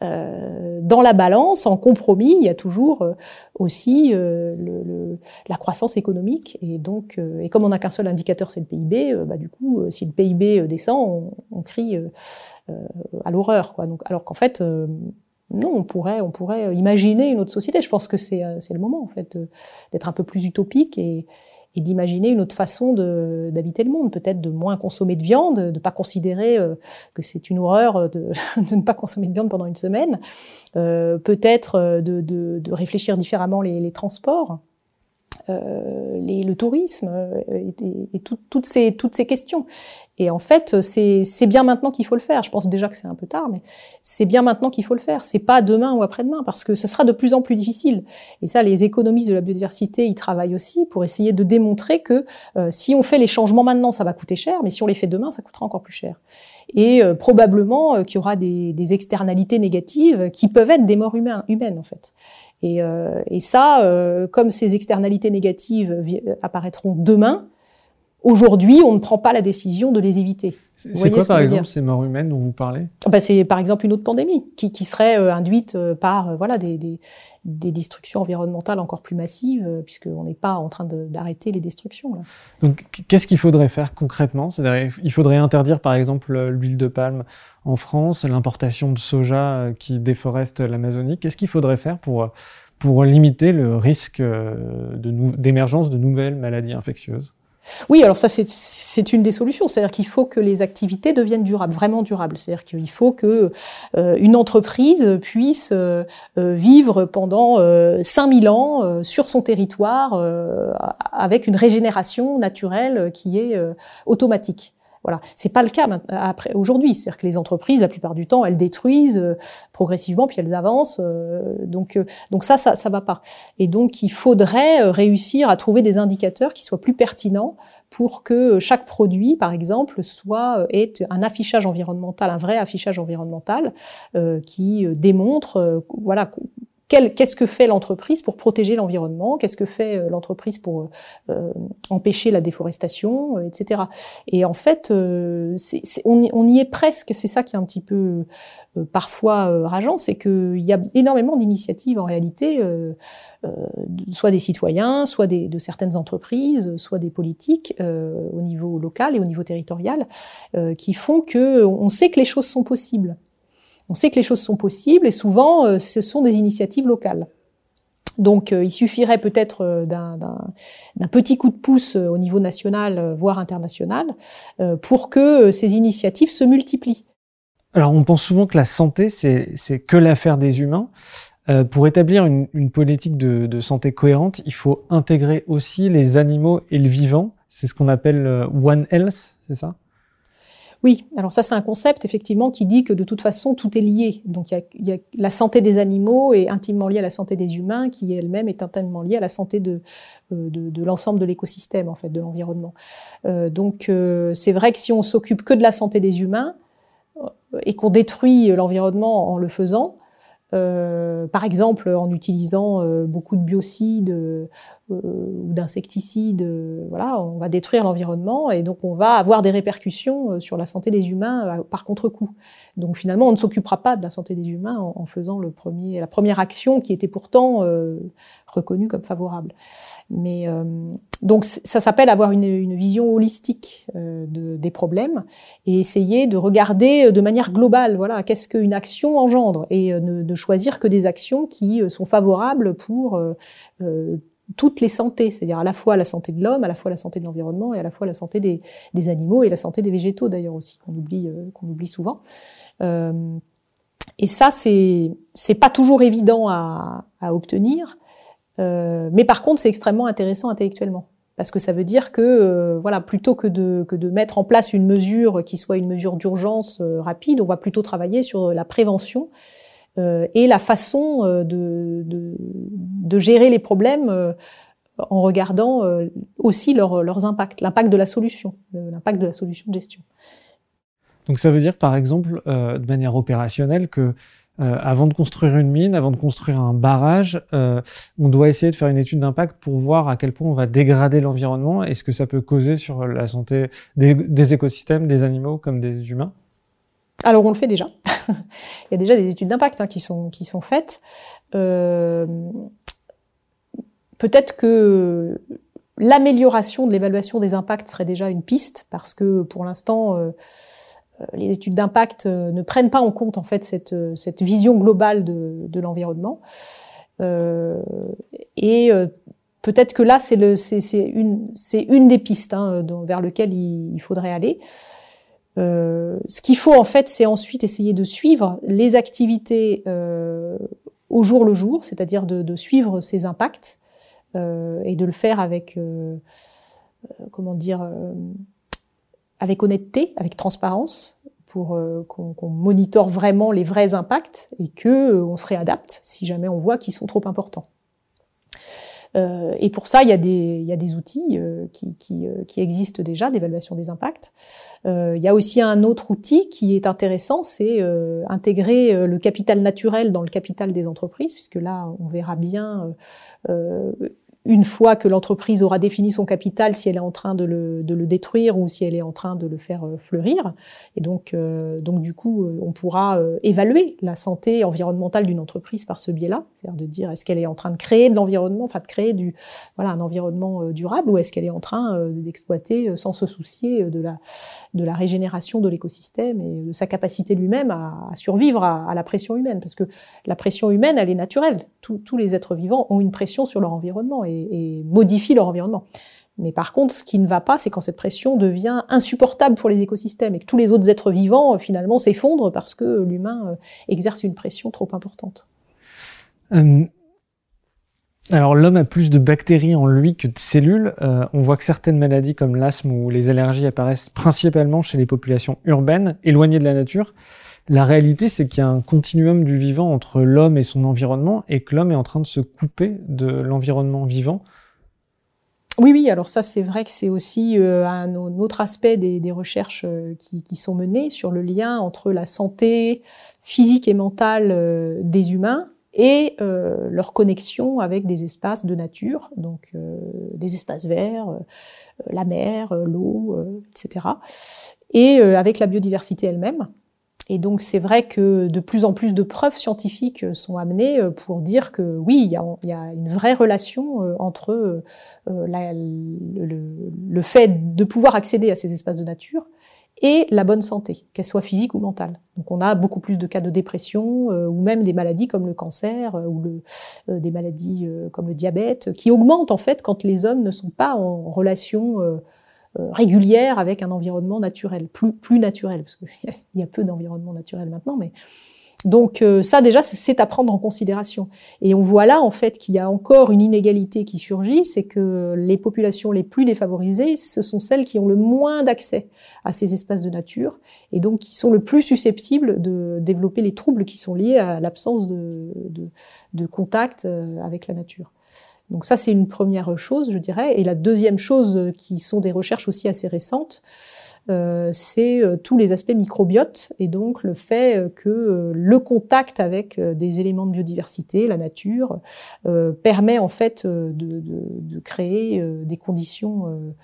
dans la balance, en compromis, il y a toujours euh, aussi euh, le, la croissance économique. Et donc, et comme on n'a qu'un seul indicateur, c'est le PIB, bah, du coup, si le PIB descend, on, on crie à l'horreur. Donc, alors qu'en fait, non, on pourrait, on pourrait imaginer une autre société. Je pense que c'est le moment, en fait, d'être un peu plus utopique et, et d'imaginer une autre façon d'habiter le monde, peut-être de moins consommer de viande, de ne pas considérer euh, que c'est une horreur de, *laughs* de, ne pas consommer de viande pendant une semaine, euh, peut-être euh, de, de, de, réfléchir différemment les, les transports. Euh, le tourisme euh, et, et tout, toutes, ces, questions. Et en fait, c'est bien maintenant qu'il faut le faire. Je pense déjà que c'est un peu tard, mais c'est bien maintenant qu'il faut le faire. C'est pas demain ou après-demain, parce que ce sera de plus en plus difficile. Et ça, les économistes de la biodiversité, ils travaillent aussi pour essayer de démontrer que euh, si on fait les changements maintenant, ça va coûter cher, mais si on les fait demain, ça coûtera encore plus cher. Et probablement qu'il y aura des, externalités négatives qui peuvent être des morts humaines, en fait. Et, et ça, comme ces externalités négatives apparaîtront demain, Aujourd'hui, on ne prend pas la décision de les éviter. C'est quoi, par exemple, ces morts humaines dont vous parlez? Bah, C'est par exemple une autre pandémie qui, qui serait euh, induite euh, par euh, voilà des, des, des, destructions environnementales encore plus massives, puisqu'on n'est pas en train d'arrêter les destructions. Là. Donc, qu'est-ce qu'il faudrait faire concrètement? Il faudrait interdire, par exemple, l'huile de palme en France, l'importation de soja qui déforeste l'Amazonie. Qu'est-ce qu'il faudrait faire pour, pour limiter le risque d'émergence de, de nouvelles maladies infectieuses? Oui, alors ça c'est une des solutions, c'est-à-dire qu'il faut que les activités deviennent durables, vraiment durables. C'est-à-dire qu'il faut que euh, une entreprise puisse euh, euh, vivre pendant 5000 ans sur son territoire avec une régénération naturelle qui est automatique. Voilà, c'est pas le cas après aujourd'hui. C'est-à-dire que les entreprises, la plupart du temps, elles détruisent euh, progressivement, puis elles avancent. Euh, donc, euh, donc ça, ça, ça va pas. Et donc, il faudrait réussir à trouver des indicateurs qui soient plus pertinents pour que chaque produit, par exemple, soit ait un affichage environnemental, un vrai affichage environnemental qui démontre, voilà, qu'est-ce que fait l'entreprise pour protéger l'environnement? Qu'est-ce que fait euh, l'entreprise pour euh, euh, empêcher la déforestation, etc. Et en fait, on, y est presque. C'est ça qui est un petit peu parfois rageant, c'est qu'il y a énormément d'initiatives en réalité, soit des citoyens, soit de certaines entreprises, soit des politiques au niveau local et au niveau territorial, qui font que on sait que les choses sont possibles. On sait que les choses sont possibles et souvent, euh, ce sont des initiatives locales. Donc, euh, il suffirait peut-être euh, d'un petit coup de pouce au niveau national, voire international, pour que ces initiatives se multiplient. Alors, on pense souvent que la santé, c'est que l'affaire des humains. pour établir une, politique de, de, santé cohérente, il faut intégrer aussi les animaux et le vivant. C'est ce qu'on appelle One Health, c'est ça? Oui, alors ça c'est un concept effectivement qui dit que de toute façon tout est lié. Donc il y a, la santé des animaux est intimement liée à la santé des humains, qui elle-même est intimement liée à la santé de, euh, l'ensemble de l'écosystème en fait, de l'environnement. Euh, donc euh, c'est vrai que si on s'occupe que de la santé des humains et qu'on détruit l'environnement en le faisant, euh, par exemple, en utilisant euh, beaucoup de biocides euh, ou d'insecticides, voilà, on va détruire l'environnement et donc on va avoir des répercussions sur la santé des humains par contre-coup. Donc finalement, on ne s'occupera pas de la santé des humains en, faisant le premier, la première action qui était pourtant reconnue comme favorable. Mais euh, donc ça s'appelle avoir une, vision holistique euh, de, des problèmes et essayer de regarder euh, de manière globale, voilà, qu'est-ce qu'une action engendre et ne, de choisir que des actions qui sont favorables pour toutes les santé, c'est-à-dire à la fois la santé de l'homme, à la fois la santé de l'environnement et à la fois la santé des, animaux et la santé des végétaux d'ailleurs aussi qu'on oublie qu'on oublie souvent. Euh, et ça c'est c'est pas toujours évident à, à obtenir. Euh, mais par contre, c'est extrêmement intéressant intellectuellement. Parce que ça veut dire que, euh, voilà, plutôt que de, mettre en place une mesure qui soit une mesure d'urgence euh, rapide, on va plutôt travailler sur la prévention et la façon de, gérer les problèmes en regardant aussi leurs impacts, l'impact de la solution, l'impact de la solution de gestion. Donc ça veut dire, par exemple, de manière opérationnelle, que euh, avant de construire une mine, avant de construire un barrage, euh, on doit essayer de faire une étude d'impact pour voir à quel point on va dégrader l'environnement et ce que ça peut causer sur la santé des, écosystèmes, des animaux comme des humains? Alors on le fait déjà. *laughs* Il y a déjà des études d'impact hein, qui sont qui sont faites. Euh, Peut-être que l'amélioration de l'évaluation des impacts serait déjà une piste parce que pour l'instant les études d'impact euh, ne prennent pas en compte en fait cette, euh, cette vision globale de, de l'environnement. Euh, et peut-être que là, c'est une, une des pistes hein, vers lesquelles il, faudrait aller. Euh, ce qu'il faut en fait, c'est ensuite essayer de suivre les activités euh, au jour le jour, c'est-à-dire de, de, suivre ces impacts euh, et de le faire avec, comment dire, avec honnêteté, avec transparence, pour euh, qu'on qu monitore vraiment les vrais impacts et que euh, on se réadapte si jamais on voit qu'ils sont trop importants. Euh, et pour ça, il y a des, y a des outils euh, qui, qui, qui, existent déjà d'évaluation des impacts. il y a aussi un autre outil qui est intéressant, c'est intégrer le capital naturel dans le capital des entreprises, puisque là, on verra bien une fois que l'entreprise aura défini son capital, si elle est en train de le, de le, détruire ou si elle est en train de le faire euh, fleurir. Et donc, euh, donc du coup, euh, on pourra évaluer la santé environnementale d'une entreprise par ce biais-là, c'est-à-dire de dire est-ce qu'elle est en train de créer de l'environnement, enfin de créer du, voilà, un environnement durable, ou est-ce qu'elle est en train d'exploiter sans se soucier de la, de la régénération de l'écosystème et de sa capacité lui-même à, survivre à, la pression humaine, parce que la pression humaine, elle est naturelle. Tous les êtres vivants ont une pression sur leur environnement et modifient leur environnement. Mais par contre, ce qui ne va pas, c'est quand cette pression devient insupportable pour les écosystèmes et que tous les autres êtres vivants, euh, finalement, s'effondrent parce que l'humain euh, exerce une pression trop importante. Euh, alors l'homme a plus de bactéries en lui que de cellules. on voit que certaines maladies comme l'asthme ou les allergies apparaissent principalement chez les populations urbaines, éloignées de la nature. La réalité, c'est qu'il y a un continuum du vivant entre l'homme et son environnement et que l'homme est en train de se couper de l'environnement vivant oui, oui, alors ça c'est vrai que c'est aussi euh, un, autre aspect des, recherches euh, qui, sont menées sur le lien entre la santé physique et mentale euh, des humains et leur connexion avec des espaces de nature, donc des espaces verts, la mer, l'eau, etc. Et avec la biodiversité elle-même. Et donc c'est vrai que de plus en plus de preuves scientifiques sont amenées euh, pour dire que oui, il y a, une vraie relation euh, entre euh, le, fait de pouvoir accéder à ces espaces de nature et la bonne santé, qu'elle soit physique ou mentale. Donc on a beaucoup plus de cas de dépression ou même des maladies comme le cancer ou des maladies comme le diabète qui augmentent en fait quand les hommes ne sont pas en relation euh, régulière avec un environnement naturel, plus, plus naturel, parce qu'il y a peu d'environnement naturel maintenant, mais donc euh, ça déjà c'est à prendre en considération. Et on voit là en fait qu'il y a encore une inégalité qui surgit, c'est que les populations les plus défavorisées, ce sont celles qui ont le moins d'accès à ces espaces de nature et donc qui sont le plus susceptibles de développer les troubles qui sont liés à l'absence de, de, de, contact euh, avec la nature. Donc ça, c'est une première chose, je dirais. Et la deuxième chose, euh, qui sont des recherches aussi assez récentes, euh, c'est euh, tous les aspects microbiotes et donc le fait que le contact avec des éléments de biodiversité, la nature, permet en fait de, de, de créer des conditions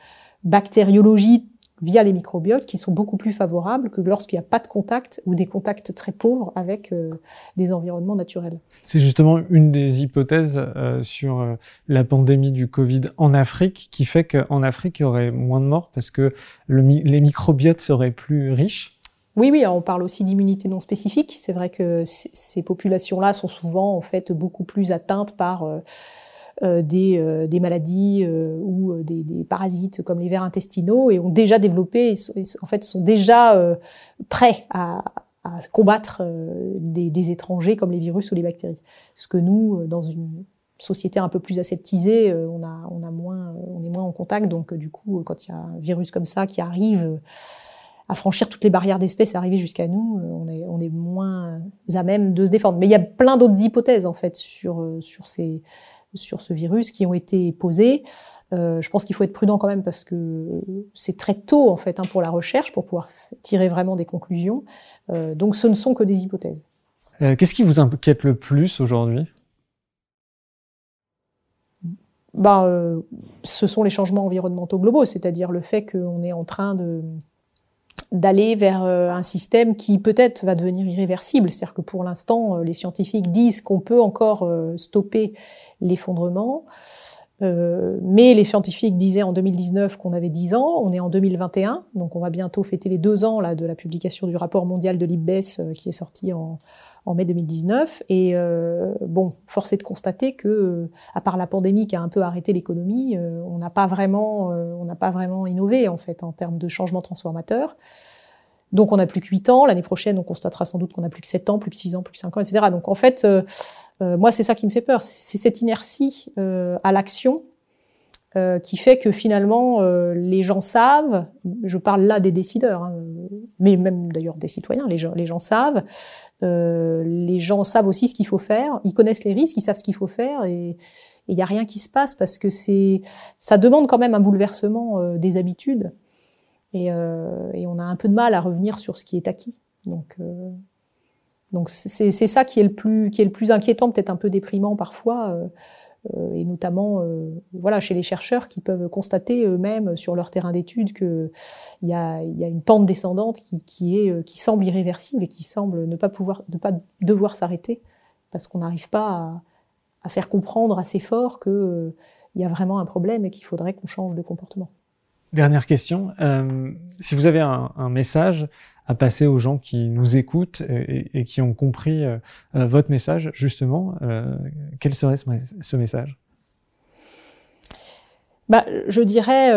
bactériologiques via les microbiotes qui sont beaucoup plus favorables que lorsqu'il n'y a pas de contact ou des contacts très pauvres avec euh, des environnements naturels. C'est justement une des hypothèses euh, sur euh, la pandémie du Covid en Afrique qui fait qu'en Afrique, il y aurait moins de morts parce que les microbiotes seraient plus riches. Oui, oui, on parle aussi d'immunité non spécifique. C'est vrai que ces populations-là sont souvent en fait beaucoup plus atteintes par euh, des, euh, des, maladies euh, ou des, parasites comme les vers intestinaux et ont déjà développé, en fait, sont déjà prêts à, combattre des, des, étrangers comme les virus ou les bactéries. Ce que nous, dans une société un peu plus aseptisée, on, a, on, a moins, on est moins en contact. Donc, du coup, quand il y a un virus comme ça qui arrive à franchir toutes les barrières d'espèces et arriver jusqu'à nous, on est, on est moins à même de se défendre. Mais il y a plein d'autres hypothèses, en fait, sur, sur ces, sur ce virus qui ont été posés. Euh, je pense qu'il faut être prudent quand même parce que c'est très tôt en fait hein, pour la recherche pour pouvoir tirer vraiment des conclusions. Euh, donc ce ne sont que des hypothèses. Euh, qu'est-ce qui vous inquiète le plus aujourd'hui? Ben, ce sont les changements environnementaux globaux, c'est-à-dire le fait qu'on est en train de d'aller vers euh, un système qui peut-être va devenir irréversible. C'est-à-dire que pour l'instant, euh, les scientifiques disent qu'on peut encore euh, stopper l'effondrement. mais les scientifiques disaient en 2019 qu'on avait 10 ans, on est en 2021, donc on va bientôt fêter les deux ans de la publication du rapport mondial de l'IPBES qui est sorti en, en mai 2019. Et euh, bon, force est de constater que, à part la pandémie qui a un peu arrêté l'économie, euh, on n'a pas vraiment, euh, on n'a pas vraiment innové en fait en termes de changement transformateur. Donc on n'a plus que 8 ans. L'année prochaine, on constatera sans doute qu'on n'a plus que 7 ans, plus que 6 ans, plus que 5 ans, etc. Donc en fait, moi, c'est ça qui me fait peur. C'est cette inertie à l'action euh, qui fait que finalement euh, les gens savent, je parle là des décideurs, hein, mais même d'ailleurs des citoyens, les gens, les gens savent, euh, les gens savent aussi ce qu'il faut faire, ils connaissent les risques, ils savent ce qu'il faut faire et il n'y a rien qui se passe parce que c'est, ça demande quand même un bouleversement des habitudes et, et, on a un peu de mal à revenir sur ce qui est acquis. Donc donc c'est ça qui est le plus qui est le plus inquiétant, peut-être un peu déprimant parfois euh, et notamment euh, voilà chez les chercheurs qui peuvent constater eux-mêmes sur leur terrain d'étude qu'il y a, une pente descendante qui, est, qui semble irréversible et qui semble ne pas pouvoir ne pas devoir s'arrêter parce qu'on n'arrive pas à, faire comprendre assez fort qu'il euh, y a vraiment un problème et qu'il faudrait qu'on change de comportement. Dernière question, euh, si vous avez un, message à passer aux gens qui nous écoutent et, qui ont compris euh, euh, votre message, justement, quel serait ce, message? Bah, Je dirais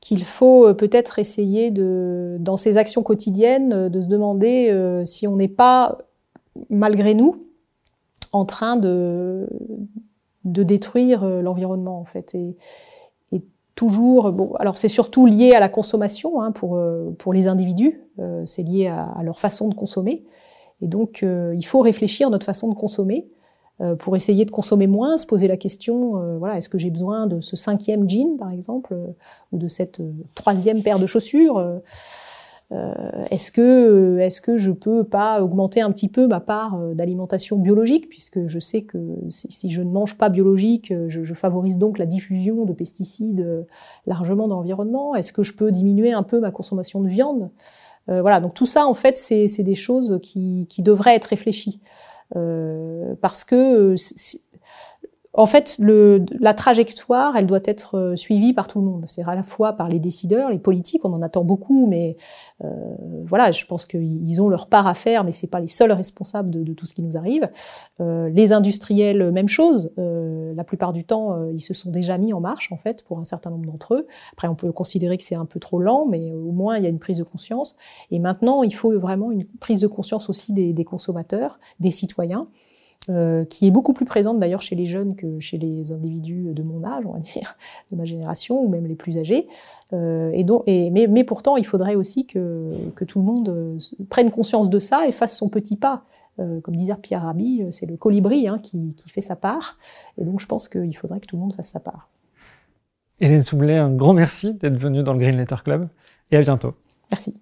qu'il faut peut-être essayer de, dans ses actions quotidiennes, de se demander si on n'est pas, malgré nous, en train de, de détruire l'environnement en fait. Toujours, bon, alors c'est surtout lié à la consommation hein, pour, euh, pour les individus, euh, c'est lié à, leur façon de consommer. Et donc, euh, il faut réfléchir notre façon de consommer pour essayer de consommer moins, se poser la question, voilà, est-ce que j'ai besoin de ce cinquième jean, par exemple, ou de cette troisième paire de chaussures euh, est-ce que est-ce que je peux pas augmenter un petit peu ma part euh, d'alimentation biologique puisque je sais que si, je ne mange pas biologique, euh, je, favorise donc la diffusion de pesticides largement dans l'environnement. Est-ce que je peux diminuer un peu ma consommation de viande? Voilà, donc tout ça en fait c'est des choses qui, qui devraient être réfléchies parce que en fait, le, la trajectoire, elle doit être euh, suivie par tout le monde. C'est à la fois par les décideurs, les politiques, on en attend beaucoup, mais euh, voilà, je pense qu'ils ont leur part à faire, mais c'est pas les seuls responsables de, tout ce qui nous arrive. Euh, les industriels, même chose. Euh, la plupart du temps, euh, ils se sont déjà mis en marche, en fait, pour un certain nombre d'entre eux. Après, on peut considérer que c'est un peu trop lent, mais au moins il y a une prise de conscience. Et maintenant, il faut vraiment une prise de conscience aussi des, des consommateurs, des citoyens. Euh, qui est beaucoup plus présente d'ailleurs chez les jeunes que chez les individus de mon âge, on va *laughs* dire, de ma génération, ou même les plus âgés. Euh, et donc, et, mais, mais, pourtant, il faudrait aussi que, que, tout le monde euh, prenne conscience de ça et fasse son petit pas. Euh, comme disait Pierre Rabhi, c'est le colibri hein, qui, qui, fait sa part. Et donc, je pense qu'il faudrait que tout le monde fasse sa part. Hélène Soublet, un grand merci d'être venue dans le Green Letter Club et à bientôt. Merci.